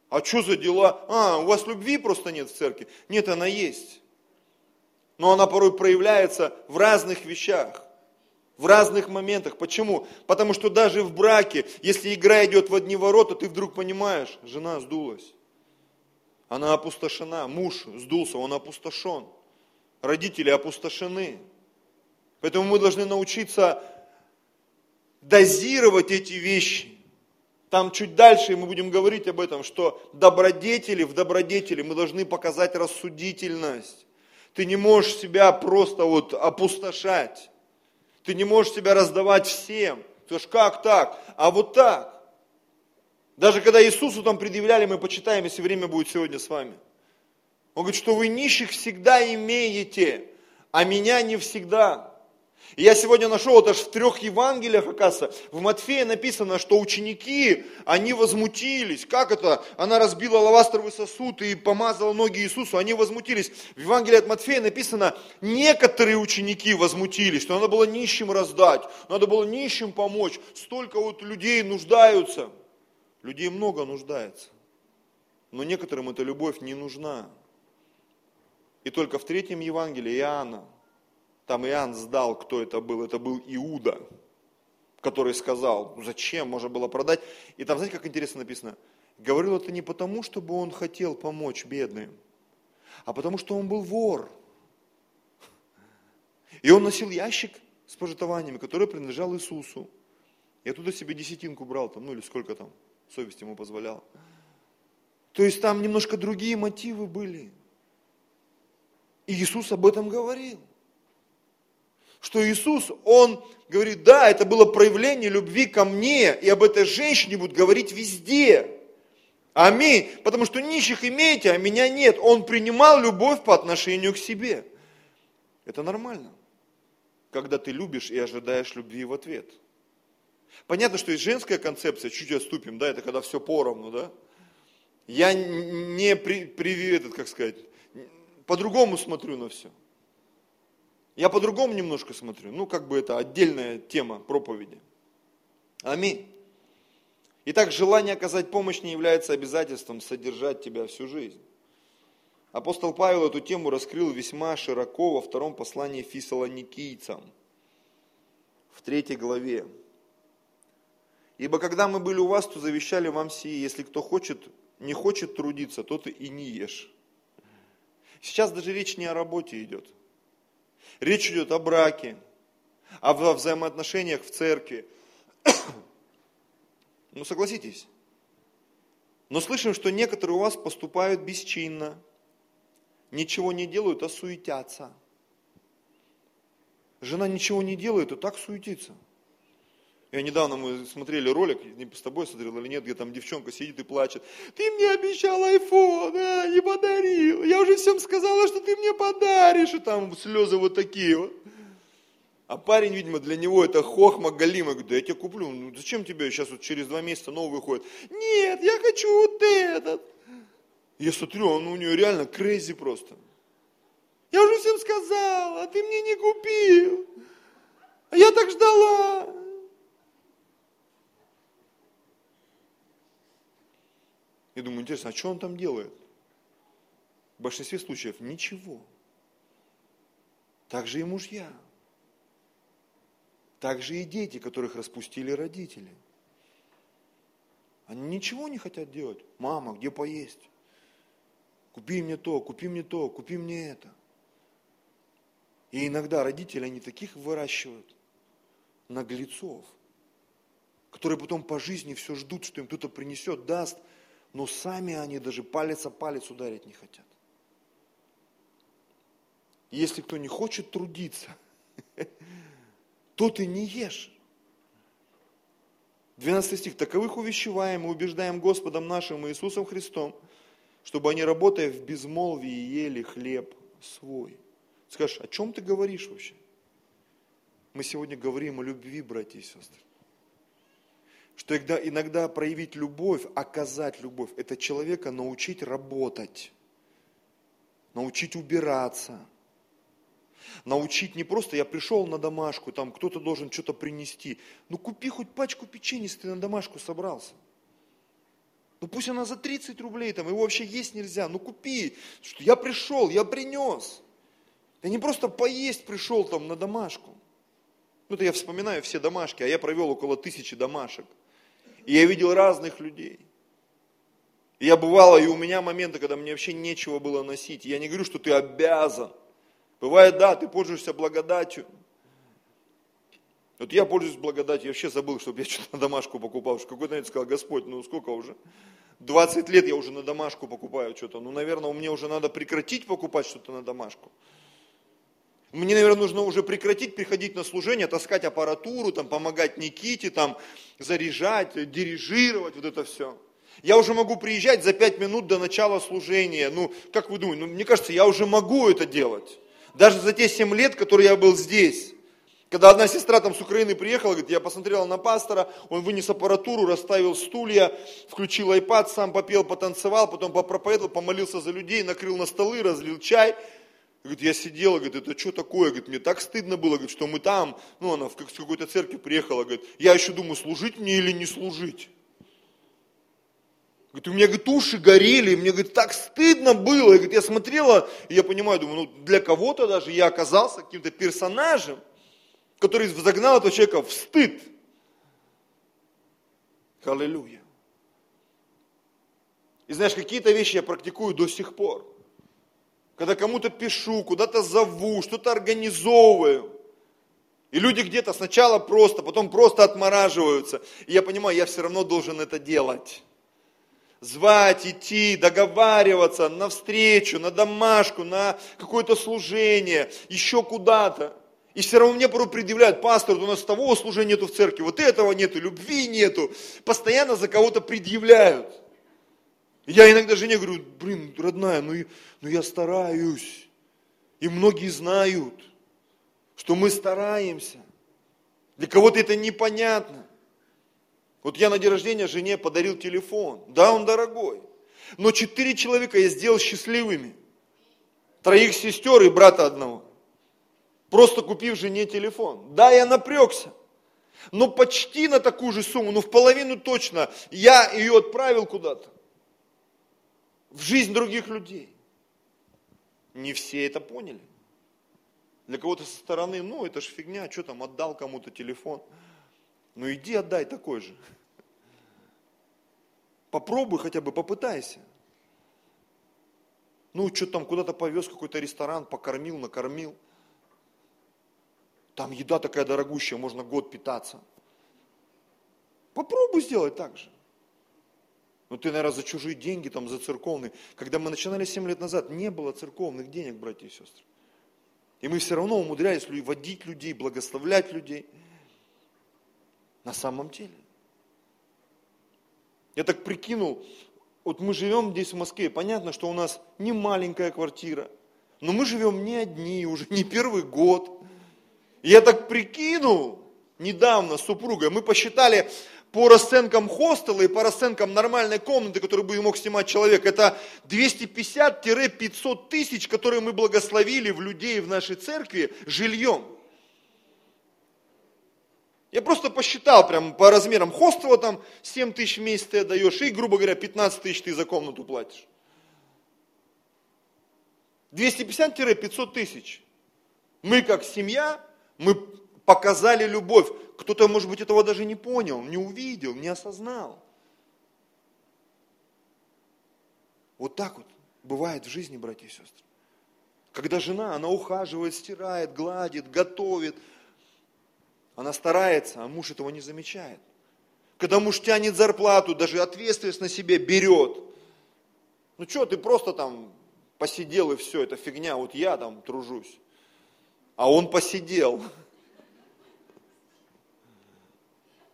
Speaker 1: А что за дела? А, у вас любви просто нет в церкви? Нет, она есть. Но она порой проявляется в разных вещах в разных моментах. Почему? Потому что даже в браке, если игра идет в одни ворота, ты вдруг понимаешь, жена сдулась. Она опустошена, муж сдулся, он опустошен. Родители опустошены. Поэтому мы должны научиться дозировать эти вещи. Там чуть дальше мы будем говорить об этом, что добродетели в добродетели мы должны показать рассудительность. Ты не можешь себя просто вот опустошать. Ты не можешь себя раздавать всем. Ты скажешь, как так? А вот так. Даже когда Иисусу там предъявляли, мы почитаем, если время будет сегодня с вами. Он говорит, что вы нищих всегда имеете, а меня не всегда. И я сегодня нашел, аж в трех Евангелиях, оказывается, в Матфея написано, что ученики, они возмутились. Как это? Она разбила лавастровый сосуд и помазала ноги Иисусу, они возмутились. В Евангелии от Матфея написано, некоторые ученики возмутились, что надо было нищим раздать, надо было нищим помочь. Столько вот людей нуждаются. Людей много нуждается. Но некоторым эта любовь не нужна. И только в третьем Евангелии Иоанна там Иоанн сдал, кто это был. Это был Иуда, который сказал, «Ну, зачем, можно было продать. И там, знаете, как интересно написано? Говорил это не потому, чтобы он хотел помочь бедным, а потому что он был вор. И он носил ящик с пожитованиями, который принадлежал Иисусу. И оттуда себе десятинку брал, там, ну или сколько там, совесть ему позволяла. То есть там немножко другие мотивы были. И Иисус об этом говорил что Иисус, Он говорит, да, это было проявление любви ко мне, и об этой женщине будут говорить везде. Аминь. Потому что нищих имеете, а меня нет. Он принимал любовь по отношению к себе. Это нормально, когда ты любишь и ожидаешь любви в ответ. Понятно, что есть женская концепция, чуть отступим, да, это когда все поровну, да. Я не при, при этот, как сказать, по-другому смотрю на все. Я по-другому немножко смотрю. Ну, как бы это отдельная тема проповеди. Аминь. Итак, желание оказать помощь не является обязательством содержать тебя всю жизнь. Апостол Павел эту тему раскрыл весьма широко во втором послании фессалоникийцам, в третьей главе. Ибо когда мы были у вас, то завещали вам сии, если кто хочет, не хочет трудиться, тот и не ешь. Сейчас даже речь не о работе идет. Речь идет о браке, о взаимоотношениях в церкви. [CLEARS THROAT] Ну согласитесь. Но слышим, что некоторые у вас поступают бесчинно, ничего не делают, а суетятся. Жена ничего не делает, и так суетится. Я недавно мы смотрели ролик, не с тобой смотрел или нет, где там девчонка сидит и плачет. Ты мне обещал iPhone, а, не подарил. Я уже всем сказала, что ты мне подаришь. И там слезы вот такие вот. А парень, видимо, для него это хохма галима. Говорит, да я тебе куплю. Ну зачем тебе сейчас вот через два месяца новый выходит? Нет, я хочу вот этот. Я смотрю, он у нее реально крейзи просто. Я уже всем сказала, а ты мне не купил. А я так ждала. Я думаю, интересно, а что он там делает? В большинстве случаев ничего. Так же и мужья. Так же и дети, которых распустили родители. Они ничего не хотят делать. Мама, где поесть? Купи мне то, купи мне то, купи мне это. И иногда родители, они таких выращивают наглецов, которые потом по жизни все ждут, что им кто-то принесет, даст – но сами они даже палец о палец ударить не хотят. Если кто не хочет трудиться, [LAUGHS] то ты не ешь. 12 стих. Таковых увещеваем и убеждаем Господом нашим Иисусом Христом, чтобы они, работая в безмолвии, ели хлеб свой. Скажешь, о чем ты говоришь вообще? Мы сегодня говорим о любви, братья и сестры что иногда, проявить любовь, оказать любовь, это человека научить работать, научить убираться, научить не просто, я пришел на домашку, там кто-то должен что-то принести, ну купи хоть пачку печенья, если ты на домашку собрался. Ну пусть она за 30 рублей, там его вообще есть нельзя, ну купи, что я пришел, я принес. Я не просто поесть пришел там на домашку. Ну, это я вспоминаю все домашки, а я провел около тысячи домашек. И я видел разных людей. Я бывало, и у меня моменты, когда мне вообще нечего было носить. я не говорю, что ты обязан. Бывает, да, ты пользуешься благодатью. Вот я пользуюсь благодатью, я вообще забыл, чтобы я что-то на домашку покупал. Что какой-то момент сказал, Господь, ну сколько уже? 20 лет я уже на домашку покупаю что-то. Ну, наверное, мне уже надо прекратить покупать что-то на домашку. Мне, наверное, нужно уже прекратить приходить на служение, таскать аппаратуру, там, помогать Никите, там, заряжать, дирижировать, вот это все. Я уже могу приезжать за пять минут до начала служения. Ну, как вы думаете, ну, мне кажется, я уже могу это делать. Даже за те семь лет, которые я был здесь. Когда одна сестра там с Украины приехала, говорит, я посмотрела на пастора, он вынес аппаратуру, расставил стулья, включил iPad, сам попел, потанцевал, потом попроповедовал, помолился за людей, накрыл на столы, разлил чай. Говорит, я сидела, говорит, это что такое? Говорит, мне так стыдно было, говорит, что мы там, ну, она в какой-то церкви приехала, говорит, я еще думаю, служить мне или не служить. Говорит, у меня, говорит, уши горели, мне, говорит, так стыдно было. Я, говорит, я смотрела, и я понимаю, думаю, ну, для кого-то даже я оказался каким-то персонажем, который загнал этого человека в стыд. Аллилуйя. И знаешь, какие-то вещи я практикую до сих пор когда кому-то пишу, куда-то зову, что-то организовываю. И люди где-то сначала просто, потом просто отмораживаются. И я понимаю, я все равно должен это делать. Звать, идти, договариваться на встречу, на домашку, на какое-то служение, еще куда-то. И все равно мне порой предъявляют, пастор, у нас того служения нету в церкви, вот этого нету, любви нету. Постоянно за кого-то предъявляют. Я иногда жене говорю, блин, родная, ну, ну я стараюсь. И многие знают, что мы стараемся. Для кого-то это непонятно. Вот я на день рождения жене подарил телефон. Да, он дорогой. Но четыре человека я сделал счастливыми. Троих сестер и брата одного. Просто купив жене телефон. Да, я напрягся. Но почти на такую же сумму, ну в половину точно, я ее отправил куда-то. В жизнь других людей. Не все это поняли. Для кого-то со стороны, ну это же фигня, что там, отдал кому-то телефон. Ну иди отдай такой же. Попробуй хотя бы, попытайся. Ну, что там, куда-то повез какой-то ресторан, покормил, накормил. Там еда такая дорогущая, можно год питаться. Попробуй сделать так же. Ну ты, наверное, за чужие деньги, там, за церковные. Когда мы начинали 7 лет назад, не было церковных денег, братья и сестры. И мы все равно умудрялись водить людей, благословлять людей. На самом деле. Я так прикинул, вот мы живем здесь в Москве, понятно, что у нас не маленькая квартира, но мы живем не одни, уже не первый год. Я так прикинул недавно с супругой, мы посчитали, по расценкам хостела и по расценкам нормальной комнаты, которую бы мог снимать человек, это 250-500 тысяч, которые мы благословили в людей в нашей церкви жильем. Я просто посчитал прям по размерам хостела, там 7 тысяч в месяц ты отдаешь, и, грубо говоря, 15 тысяч ты за комнату платишь. 250-500 тысяч. Мы как семья, мы показали любовь. Кто-то, может быть, этого даже не понял, не увидел, не осознал. Вот так вот бывает в жизни, братья и сестры. Когда жена, она ухаживает, стирает, гладит, готовит, она старается, а муж этого не замечает. Когда муж тянет зарплату, даже ответственность на себе берет. Ну что, ты просто там посидел и все, это фигня, вот я там тружусь. А он посидел.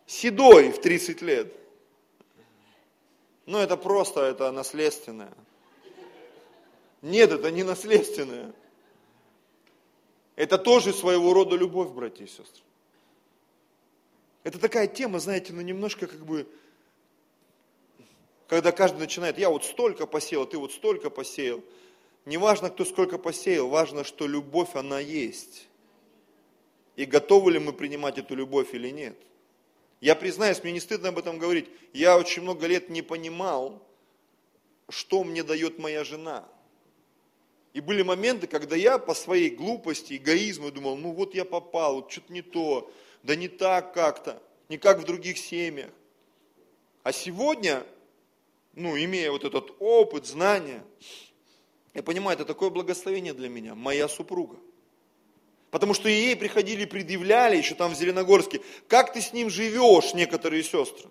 Speaker 1: Седой в 30 лет. Ну, это просто, это наследственное. Нет, это не наследственное. Это тоже своего рода любовь, братья и сестры. Это такая тема, знаете, ну немножко как бы, когда каждый начинает, я вот столько посеял, ты вот столько посеял. Не важно, кто сколько посеял, важно, что любовь, она есть. И готовы ли мы принимать эту любовь или нет. Я признаюсь, мне не стыдно об этом говорить. Я очень много лет не понимал, что мне дает моя жена. И были моменты, когда я по своей глупости, эгоизму думал, ну вот я попал, вот что-то не то, да не так как-то, не как в других семьях. А сегодня, ну, имея вот этот опыт, знания, я понимаю, это такое благословение для меня, моя супруга. Потому что ей приходили, предъявляли еще там в Зеленогорске, как ты с ним живешь, некоторые сестры.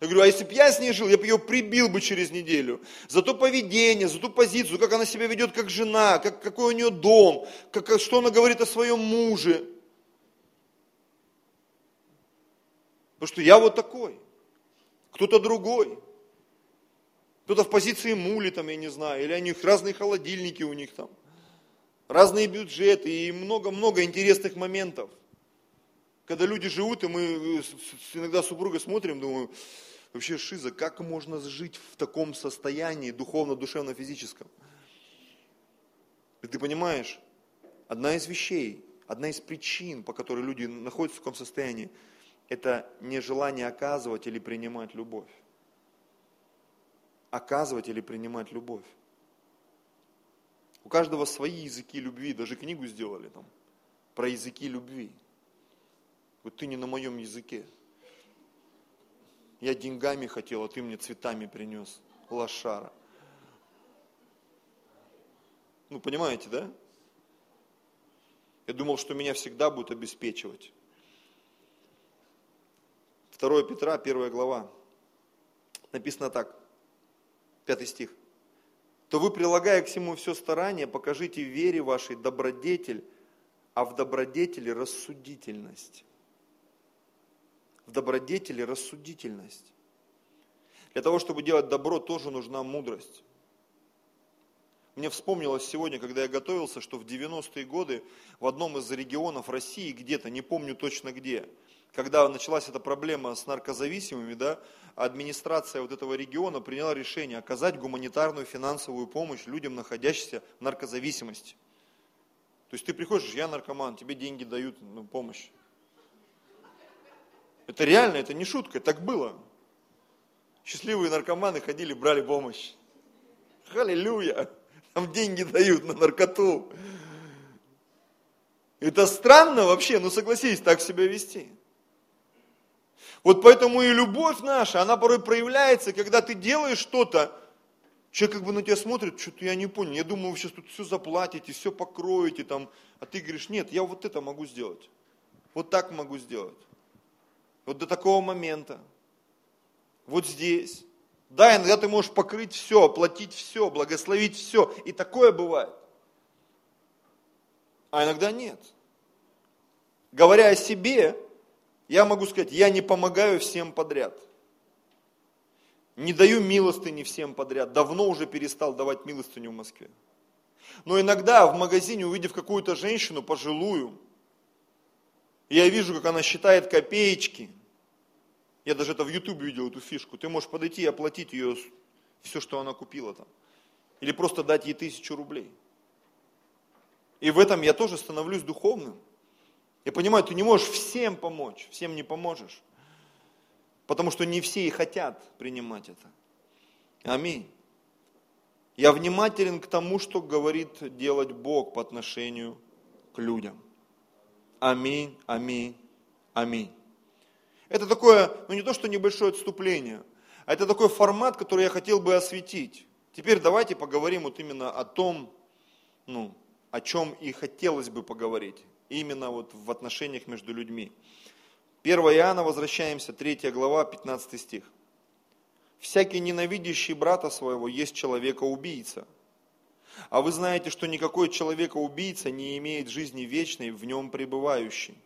Speaker 1: Я говорю, а если бы я с ней жил, я бы ее прибил бы через неделю. За то поведение, за ту позицию, как она себя ведет как жена, как, какой у нее дом, как, что она говорит о своем муже. Потому что я вот такой, кто-то другой. Кто-то в позиции мули там, я не знаю, или у них разные холодильники у них там разные бюджеты и много-много интересных моментов. Когда люди живут, и мы иногда с супругой смотрим, думаю, вообще шиза, как можно жить в таком состоянии духовно, душевно, физическом? И ты понимаешь, одна из вещей, одна из причин, по которой люди находятся в таком состоянии, это нежелание оказывать или принимать любовь. Оказывать или принимать любовь. У каждого свои языки любви, даже книгу сделали там про языки любви. Вот ты не на моем языке. Я деньгами хотел, а ты мне цветами принес. Лошара. Ну, понимаете, да? Я думал, что меня всегда будут обеспечивать. 2 Петра, 1 глава. Написано так, 5 стих то вы, прилагая к всему все старание, покажите в вере вашей добродетель, а в добродетели рассудительность. В добродетели рассудительность. Для того, чтобы делать добро, тоже нужна мудрость. Мне вспомнилось сегодня, когда я готовился, что в 90-е годы в одном из регионов России, где-то, не помню точно где, когда началась эта проблема с наркозависимыми, да, администрация вот этого региона приняла решение оказать гуманитарную финансовую помощь людям, находящимся в наркозависимости. То есть ты приходишь, я наркоман, тебе деньги дают, ну, помощь. Это реально, это не шутка, так было. Счастливые наркоманы ходили, брали помощь. Халилюя! Там деньги дают на наркоту. Это странно вообще, ну согласись, так себя вести. Вот поэтому и любовь наша, она порой проявляется, когда ты делаешь что-то, человек как бы на тебя смотрит, что-то я не понял, я думаю, вы сейчас тут все заплатите, все покроете, там, а ты говоришь, нет, я вот это могу сделать, вот так могу сделать, вот до такого момента, вот здесь. Да, иногда ты можешь покрыть все, оплатить все, благословить все, и такое бывает. А иногда нет. Говоря о себе, я могу сказать, я не помогаю всем подряд. Не даю милостыни всем подряд. Давно уже перестал давать милостыню в Москве. Но иногда в магазине, увидев какую-то женщину пожилую, я вижу, как она считает копеечки. Я даже это в Ютубе видел, эту фишку. Ты можешь подойти и оплатить ее, все, что она купила там. Или просто дать ей тысячу рублей. И в этом я тоже становлюсь духовным. Я понимаю, ты не можешь всем помочь, всем не поможешь. Потому что не все и хотят принимать это. Аминь. Я внимателен к тому, что говорит делать Бог по отношению к людям. Аминь, аминь, аминь. Это такое, ну не то, что небольшое отступление, а это такой формат, который я хотел бы осветить. Теперь давайте поговорим вот именно о том, ну, о чем и хотелось бы поговорить именно вот в отношениях между людьми. 1 Иоанна, возвращаемся, 3 глава, 15 стих. «Всякий ненавидящий брата своего есть человека-убийца. А вы знаете, что никакой человека-убийца не имеет жизни вечной в нем пребывающей.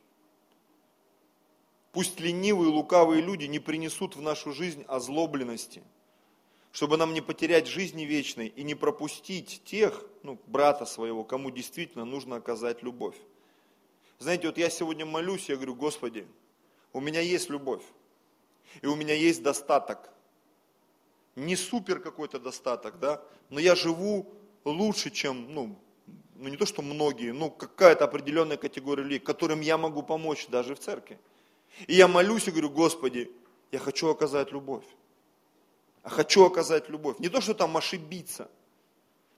Speaker 1: Пусть ленивые и лукавые люди не принесут в нашу жизнь озлобленности, чтобы нам не потерять жизни вечной и не пропустить тех, ну, брата своего, кому действительно нужно оказать любовь. Знаете, вот я сегодня молюсь, я говорю, Господи, у меня есть любовь, и у меня есть достаток. Не супер какой-то достаток, да, но я живу лучше, чем, ну, ну не то, что многие, ну какая-то определенная категория людей, которым я могу помочь даже в церкви. И я молюсь и говорю, Господи, я хочу оказать любовь. А хочу оказать любовь. Не то, что там ошибиться –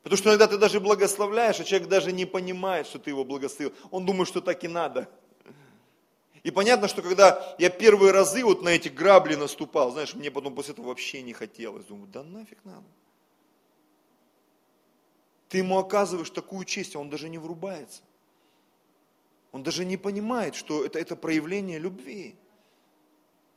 Speaker 1: Потому что иногда ты даже благословляешь, а человек даже не понимает, что ты его благословил. Он думает, что так и надо. И понятно, что когда я первые разы вот на эти грабли наступал, знаешь, мне потом после этого вообще не хотелось. Думаю, да нафиг надо. Ты ему оказываешь такую честь, а он даже не врубается. Он даже не понимает, что это, это проявление любви.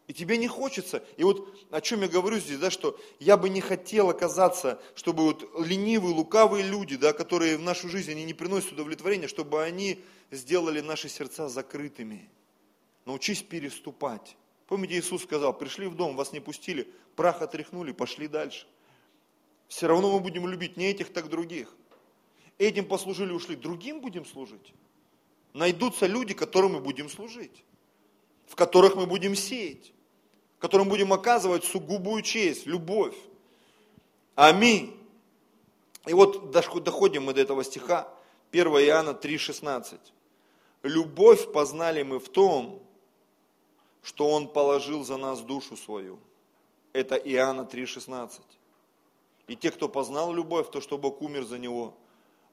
Speaker 1: И тебе не хочется. И вот о чем я говорю здесь, да, что я бы не хотел оказаться, чтобы вот ленивые, лукавые люди, да, которые в нашу жизнь они не приносят удовлетворения, чтобы они сделали наши сердца закрытыми. Научись переступать. Помните, Иисус сказал, пришли в дом, вас не пустили, прах отряхнули, пошли дальше. Все равно мы будем любить не этих, так других. Этим послужили, ушли, другим будем служить. Найдутся люди, которым мы будем служить, в которых мы будем сеять которым будем оказывать сугубую честь, любовь. Аминь. И вот доходим мы до этого стиха, 1 Иоанна 3,16. Любовь познали мы в том, что Он положил за нас душу свою. Это Иоанна 3,16. И те, кто познал любовь, то, что Бог умер за него,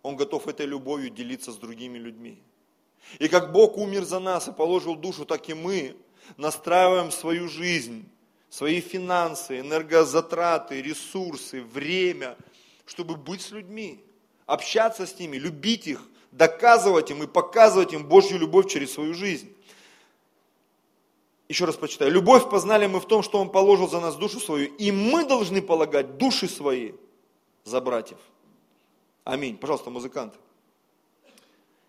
Speaker 1: он готов этой любовью делиться с другими людьми. И как Бог умер за нас и положил душу, так и мы настраиваем свою жизнь, свои финансы, энергозатраты, ресурсы, время, чтобы быть с людьми, общаться с ними, любить их, доказывать им и показывать им Божью любовь через свою жизнь. Еще раз прочитаю. Любовь познали мы в том, что Он положил за нас душу свою, и мы должны полагать души свои за братьев. Аминь. Пожалуйста, музыканты.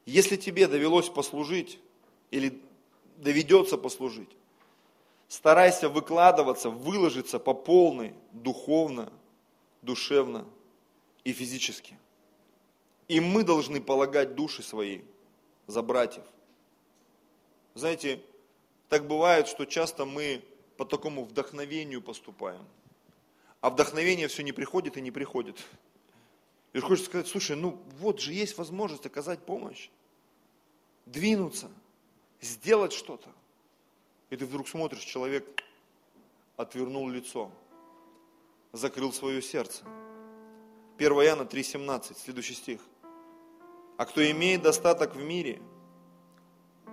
Speaker 1: Если тебе довелось послужить или доведется послужить. Старайся выкладываться, выложиться по полной, духовно, душевно и физически. И мы должны полагать души свои за братьев. Знаете, так бывает, что часто мы по такому вдохновению поступаем. А вдохновение все не приходит и не приходит. И хочется сказать, слушай, ну вот же есть возможность оказать помощь, двинуться, сделать что-то. И ты вдруг смотришь, человек отвернул лицо, закрыл свое сердце. 1 Иоанна 3,17, следующий стих. А кто имеет достаток в мире,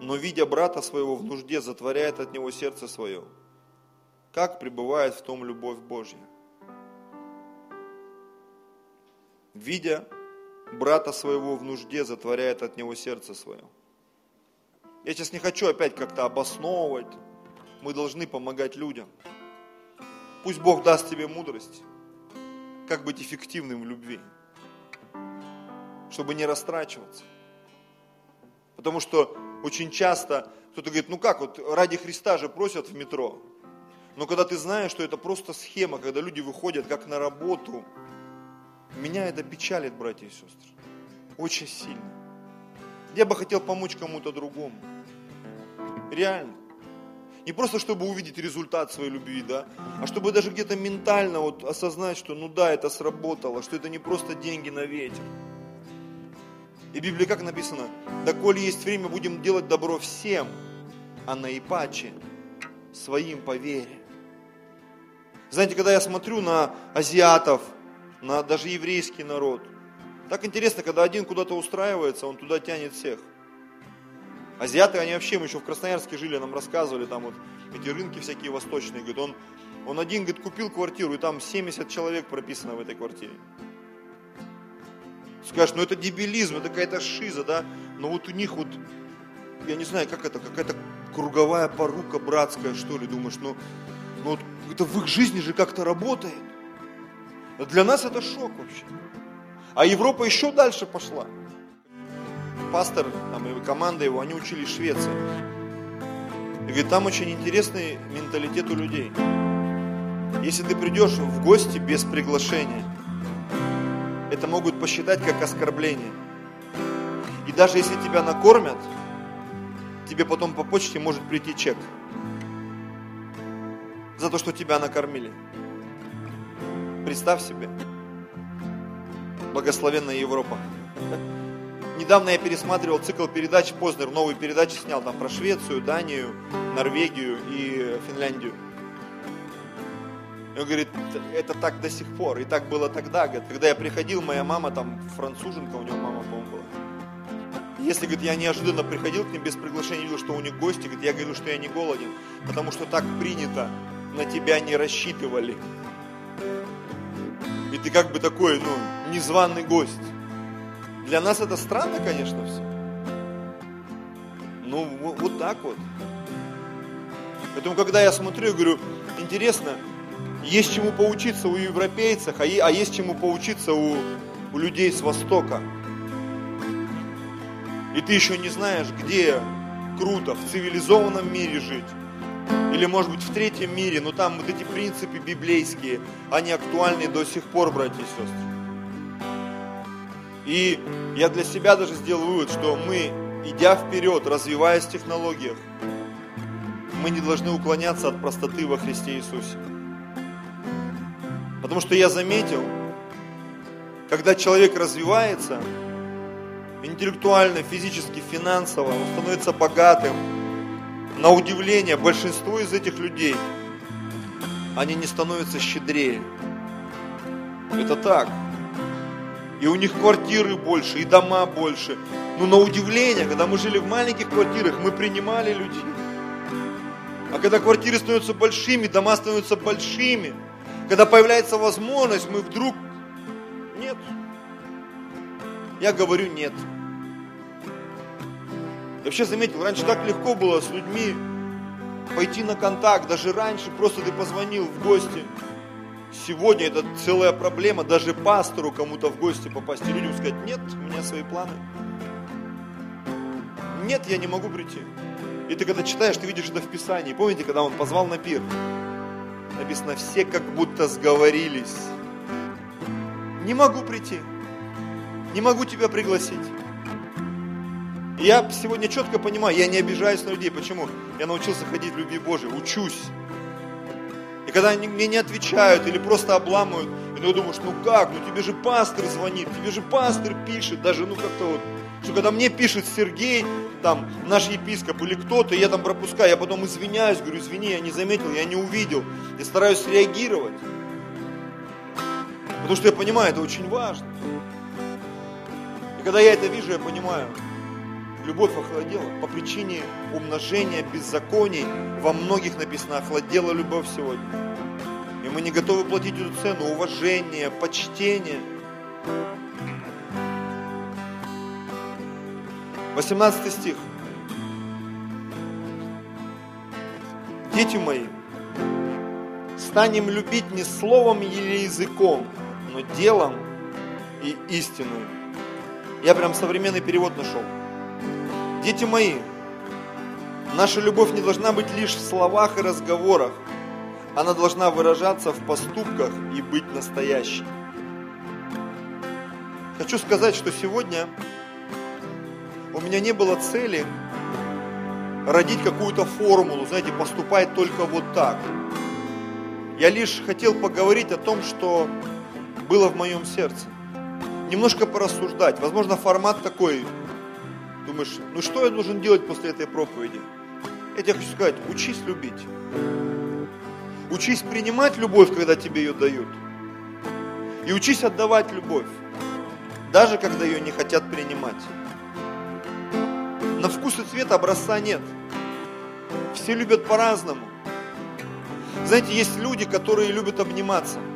Speaker 1: но видя брата своего в нужде, затворяет от него сердце свое, как пребывает в том любовь Божья? Видя брата своего в нужде, затворяет от него сердце свое. Я сейчас не хочу опять как-то обосновывать. Мы должны помогать людям. Пусть Бог даст тебе мудрость, как быть эффективным в любви, чтобы не растрачиваться. Потому что очень часто кто-то говорит, ну как, вот ради Христа же просят в метро. Но когда ты знаешь, что это просто схема, когда люди выходят как на работу, меня это печалит, братья и сестры. Очень сильно. Я бы хотел помочь кому-то другому. Реально. Не просто, чтобы увидеть результат своей любви, да, а чтобы даже где-то ментально вот осознать, что ну да, это сработало, что это не просто деньги на ветер. И в Библии как написано? Да коли есть время, будем делать добро всем, а наипаче своим по вере. Знаете, когда я смотрю на азиатов, на даже еврейский народ, так интересно, когда один куда-то устраивается, он туда тянет всех. Азиаты, они вообще, мы еще в Красноярске жили, нам рассказывали, там вот эти рынки всякие восточные, говорит, он, он один, говорит, купил квартиру, и там 70 человек прописано в этой квартире. Скажешь, ну это дебилизм, это какая-то шиза, да, но вот у них вот, я не знаю, как это, какая-то круговая порука братская, что ли, думаешь, ну, ну вот это в их жизни же как-то работает. Для нас это шок вообще. А Европа еще дальше пошла пастор там, и команда его, они учили Швеции. И говорит, там очень интересный менталитет у людей. Если ты придешь в гости без приглашения, это могут посчитать как оскорбление. И даже если тебя накормят, тебе потом по почте может прийти чек за то, что тебя накормили. Представь себе. Благословенная Европа. Недавно я пересматривал цикл передач Познер, новые передачи снял там про Швецию, Данию, Норвегию и Финляндию. И он говорит, это так до сих пор, и так было тогда. Говорит, когда я приходил, моя мама там француженка, у него мама, по-моему, была. Если, говорит, я неожиданно приходил к ним без приглашения, видел, что у них гости, говорит, я говорю, что я не голоден, потому что так принято, на тебя не рассчитывали. И ты как бы такой, ну, незваный гость. Для нас это странно, конечно, все. Ну, вот так вот. Поэтому, когда я смотрю, я говорю, интересно, есть чему поучиться у европейцев, а, а есть чему поучиться у, у людей с Востока. И ты еще не знаешь, где круто, в цивилизованном мире жить. Или, может быть, в третьем мире, но там вот эти принципы библейские, они актуальны до сих пор, братья и сестры. И я для себя даже сделал вывод, что мы, идя вперед, развиваясь в технологиях, мы не должны уклоняться от простоты во Христе Иисусе. Потому что я заметил, когда человек развивается, интеллектуально, физически, финансово, он становится богатым, на удивление, большинство из этих людей, они не становятся щедрее. Это так и у них квартиры больше, и дома больше. Но на удивление, когда мы жили в маленьких квартирах, мы принимали людей. А когда квартиры становятся большими, дома становятся большими, когда появляется возможность, мы вдруг... Нет. Я говорю нет. Я вообще заметил, раньше так легко было с людьми пойти на контакт, даже раньше просто ты позвонил в гости, Сегодня это целая проблема, даже пастору кому-то в гости попасть и людям сказать, нет, у меня свои планы. Нет, я не могу прийти. И ты когда читаешь, ты видишь это в Писании. Помните, когда он позвал на пир? Написано, все как будто сговорились. Не могу прийти. Не могу тебя пригласить. Я сегодня четко понимаю, я не обижаюсь на людей. Почему? Я научился ходить в любви Божией, учусь. Когда они мне не отвечают или просто обламывают, я думаю, что ну как, ну тебе же пастор звонит, тебе же пастор пишет, даже ну как-то вот, что когда мне пишет Сергей, там, наш епископ или кто-то, я там пропускаю, я потом извиняюсь, говорю, извини, я не заметил, я не увидел, я стараюсь реагировать. Потому что я понимаю, это очень важно. И когда я это вижу, я понимаю, любовь охладела по причине умножения беззаконий. Во многих написано, охладела любовь сегодня. И мы не готовы платить эту цену, уважение, почтение. 18 стих. Дети мои, станем любить не словом или языком, но делом и истиной. Я прям современный перевод нашел. Дети мои, наша любовь не должна быть лишь в словах и разговорах. Она должна выражаться в поступках и быть настоящей. Хочу сказать, что сегодня у меня не было цели родить какую-то формулу, знаете, поступать только вот так. Я лишь хотел поговорить о том, что было в моем сердце немножко порассуждать. Возможно, формат такой. Думаешь, ну что я должен делать после этой проповеди? Я тебе хочу сказать, учись любить. Учись принимать любовь, когда тебе ее дают. И учись отдавать любовь, даже когда ее не хотят принимать. На вкус и цвет образца нет. Все любят по-разному. Знаете, есть люди, которые любят обниматься –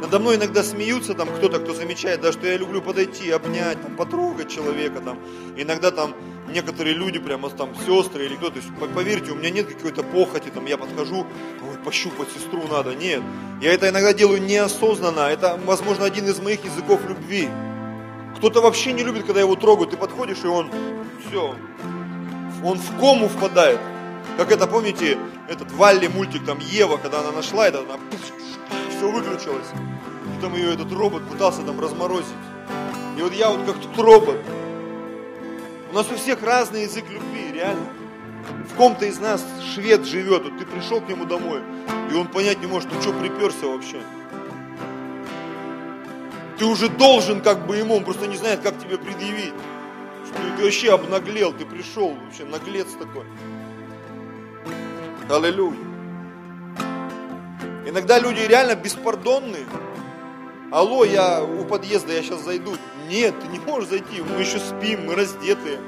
Speaker 1: надо мной иногда смеются, там кто-то, кто замечает, да, что я люблю подойти, обнять, там, потрогать человека, там. Иногда там некоторые люди, прямо там сестры или кто-то, поверьте, у меня нет какой-то похоти, там, я подхожу, ой, пощупать сестру надо, нет. Я это иногда делаю неосознанно, это, возможно, один из моих языков любви. Кто-то вообще не любит, когда его трогают, ты подходишь, и он, все, он в кому впадает. Как это, помните, этот Валли мультик, там, Ева, когда она нашла это, она все выключилось. И там ее этот робот пытался там разморозить. И вот я вот как тут робот. У нас у всех разный язык любви, реально. В ком-то из нас швед живет, вот ты пришел к нему домой, и он понять не может, ты что приперся вообще. Ты уже должен как бы ему, он просто не знает, как тебе предъявить. Что ты вообще обнаглел, ты пришел, вообще наглец такой. Аллилуйя. Иногда люди реально беспардонные. Алло, я у подъезда, я сейчас зайду. Нет, ты не можешь зайти, мы еще спим, мы раздетые.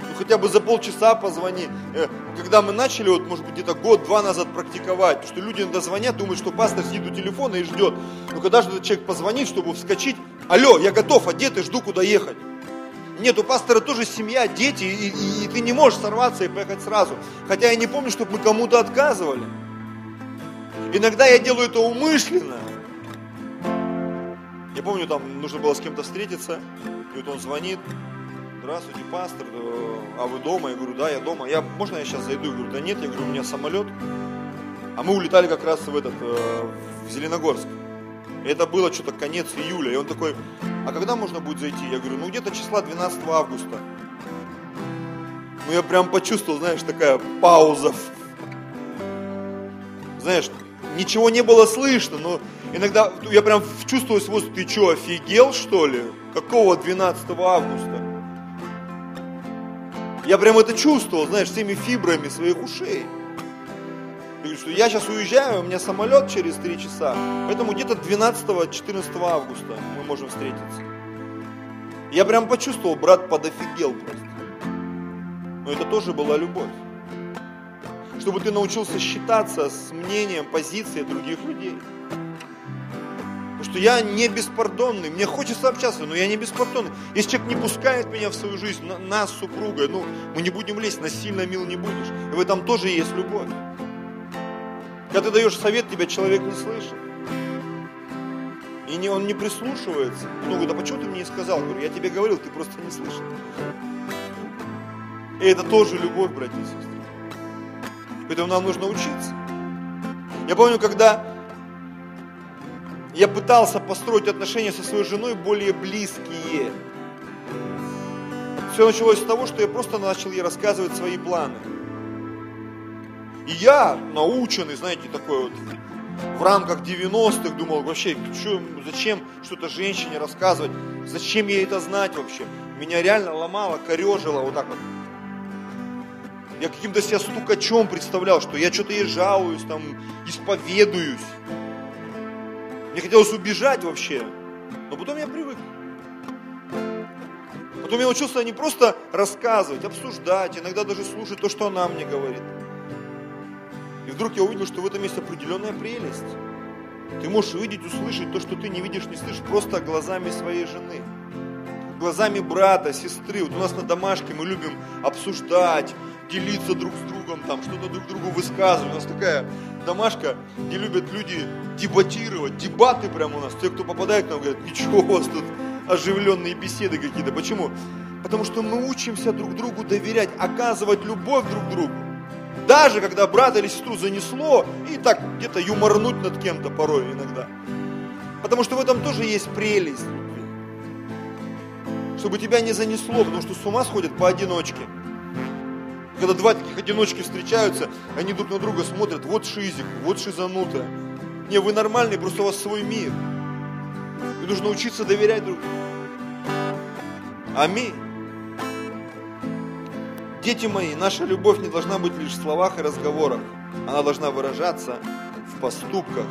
Speaker 1: Ну хотя бы за полчаса позвони. Э, когда мы начали, вот, может быть, где-то год-два назад практиковать, что люди иногда звонят, думают, что пастор сидит у телефона и ждет. Но когда же этот человек позвонит, чтобы вскочить, алло, я готов, одетый, жду, куда ехать. Нет, у пастора тоже семья, дети, и, и, и ты не можешь сорваться и поехать сразу. Хотя я не помню, чтобы мы кому-то отказывали. Иногда я делаю это умышленно. Я помню, там нужно было с кем-то встретиться, и вот он звонит, здравствуйте, пастор, э, а вы дома? Я говорю, да, я дома. Я, можно я сейчас зайду? Я говорю, да нет, я говорю, у меня самолет. А мы улетали как раз в этот, э, в Зеленогорск. Это было что-то конец июля. И он такой, а когда можно будет зайти? Я говорю, ну где-то числа 12 августа. Ну я прям почувствовал, знаешь, такая пауза. Знаешь, ничего не было слышно, но иногда я прям чувствую свой, ты что, офигел что ли? Какого 12 августа? Я прям это чувствовал, знаешь, всеми фибрами своих ушей. Что я сейчас уезжаю, у меня самолет через 3 часа, поэтому где-то 12-14 августа мы можем встретиться. Я прям почувствовал, брат подофигел просто. Но это тоже была любовь чтобы ты научился считаться с мнением, позицией других людей. Потому что я не беспардонный, мне хочется общаться, но я не беспардонный. Если человек не пускает меня в свою жизнь, нас с супругой, ну, мы не будем лезть, насильно мил не будешь. И в этом тоже есть любовь. Когда ты даешь совет, тебя человек не слышит. И не, он не прислушивается. Ну, говорит, а почему ты мне не сказал? Я говорю, я тебе говорил, ты просто не слышал. И это тоже любовь, братья и сестры. Поэтому нам нужно учиться. Я помню, когда я пытался построить отношения со своей женой более близкие. Все началось с того, что я просто начал ей рассказывать свои планы. И я, наученный, знаете, такой вот, в рамках 90-х думал, вообще, что, зачем что-то женщине рассказывать, зачем ей это знать вообще. Меня реально ломало, корежило вот так вот. Я каким-то себя стукачом представлял, что я что-то ей жалуюсь, там, исповедуюсь. Мне хотелось убежать вообще. Но потом я привык. Потом я научился не просто рассказывать, обсуждать, иногда даже слушать то, что она мне говорит. И вдруг я увидел, что в этом есть определенная прелесть. Ты можешь увидеть, услышать то, что ты не видишь, не слышишь, просто глазами своей жены. Глазами брата, сестры. Вот у нас на домашке мы любим обсуждать, делиться друг с другом, там что-то друг другу высказывать. У нас такая домашка, где любят люди дебатировать, дебаты прямо у нас. Те, кто попадает к нам, говорят, ничего, у вас тут оживленные беседы какие-то. Почему? Потому что мы учимся друг другу доверять, оказывать любовь друг другу. Даже когда брата или сестру занесло, и так где-то юморнуть над кем-то порой иногда. Потому что в этом тоже есть прелесть Чтобы тебя не занесло, потому что с ума сходят поодиночке. Когда два таких одиночки встречаются, они друг на друга смотрят, вот шизик, вот шизанутая. Не, вы нормальные, просто у вас свой мир. И нужно учиться доверять друг другу. Аминь. Дети мои, наша любовь не должна быть лишь в словах и разговорах. Она должна выражаться в поступках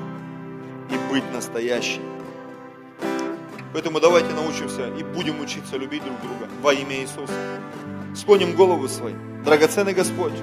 Speaker 1: и быть настоящей. Поэтому давайте научимся и будем учиться любить друг друга во имя Иисуса. Склоним головы свои. Драгоценный Господь,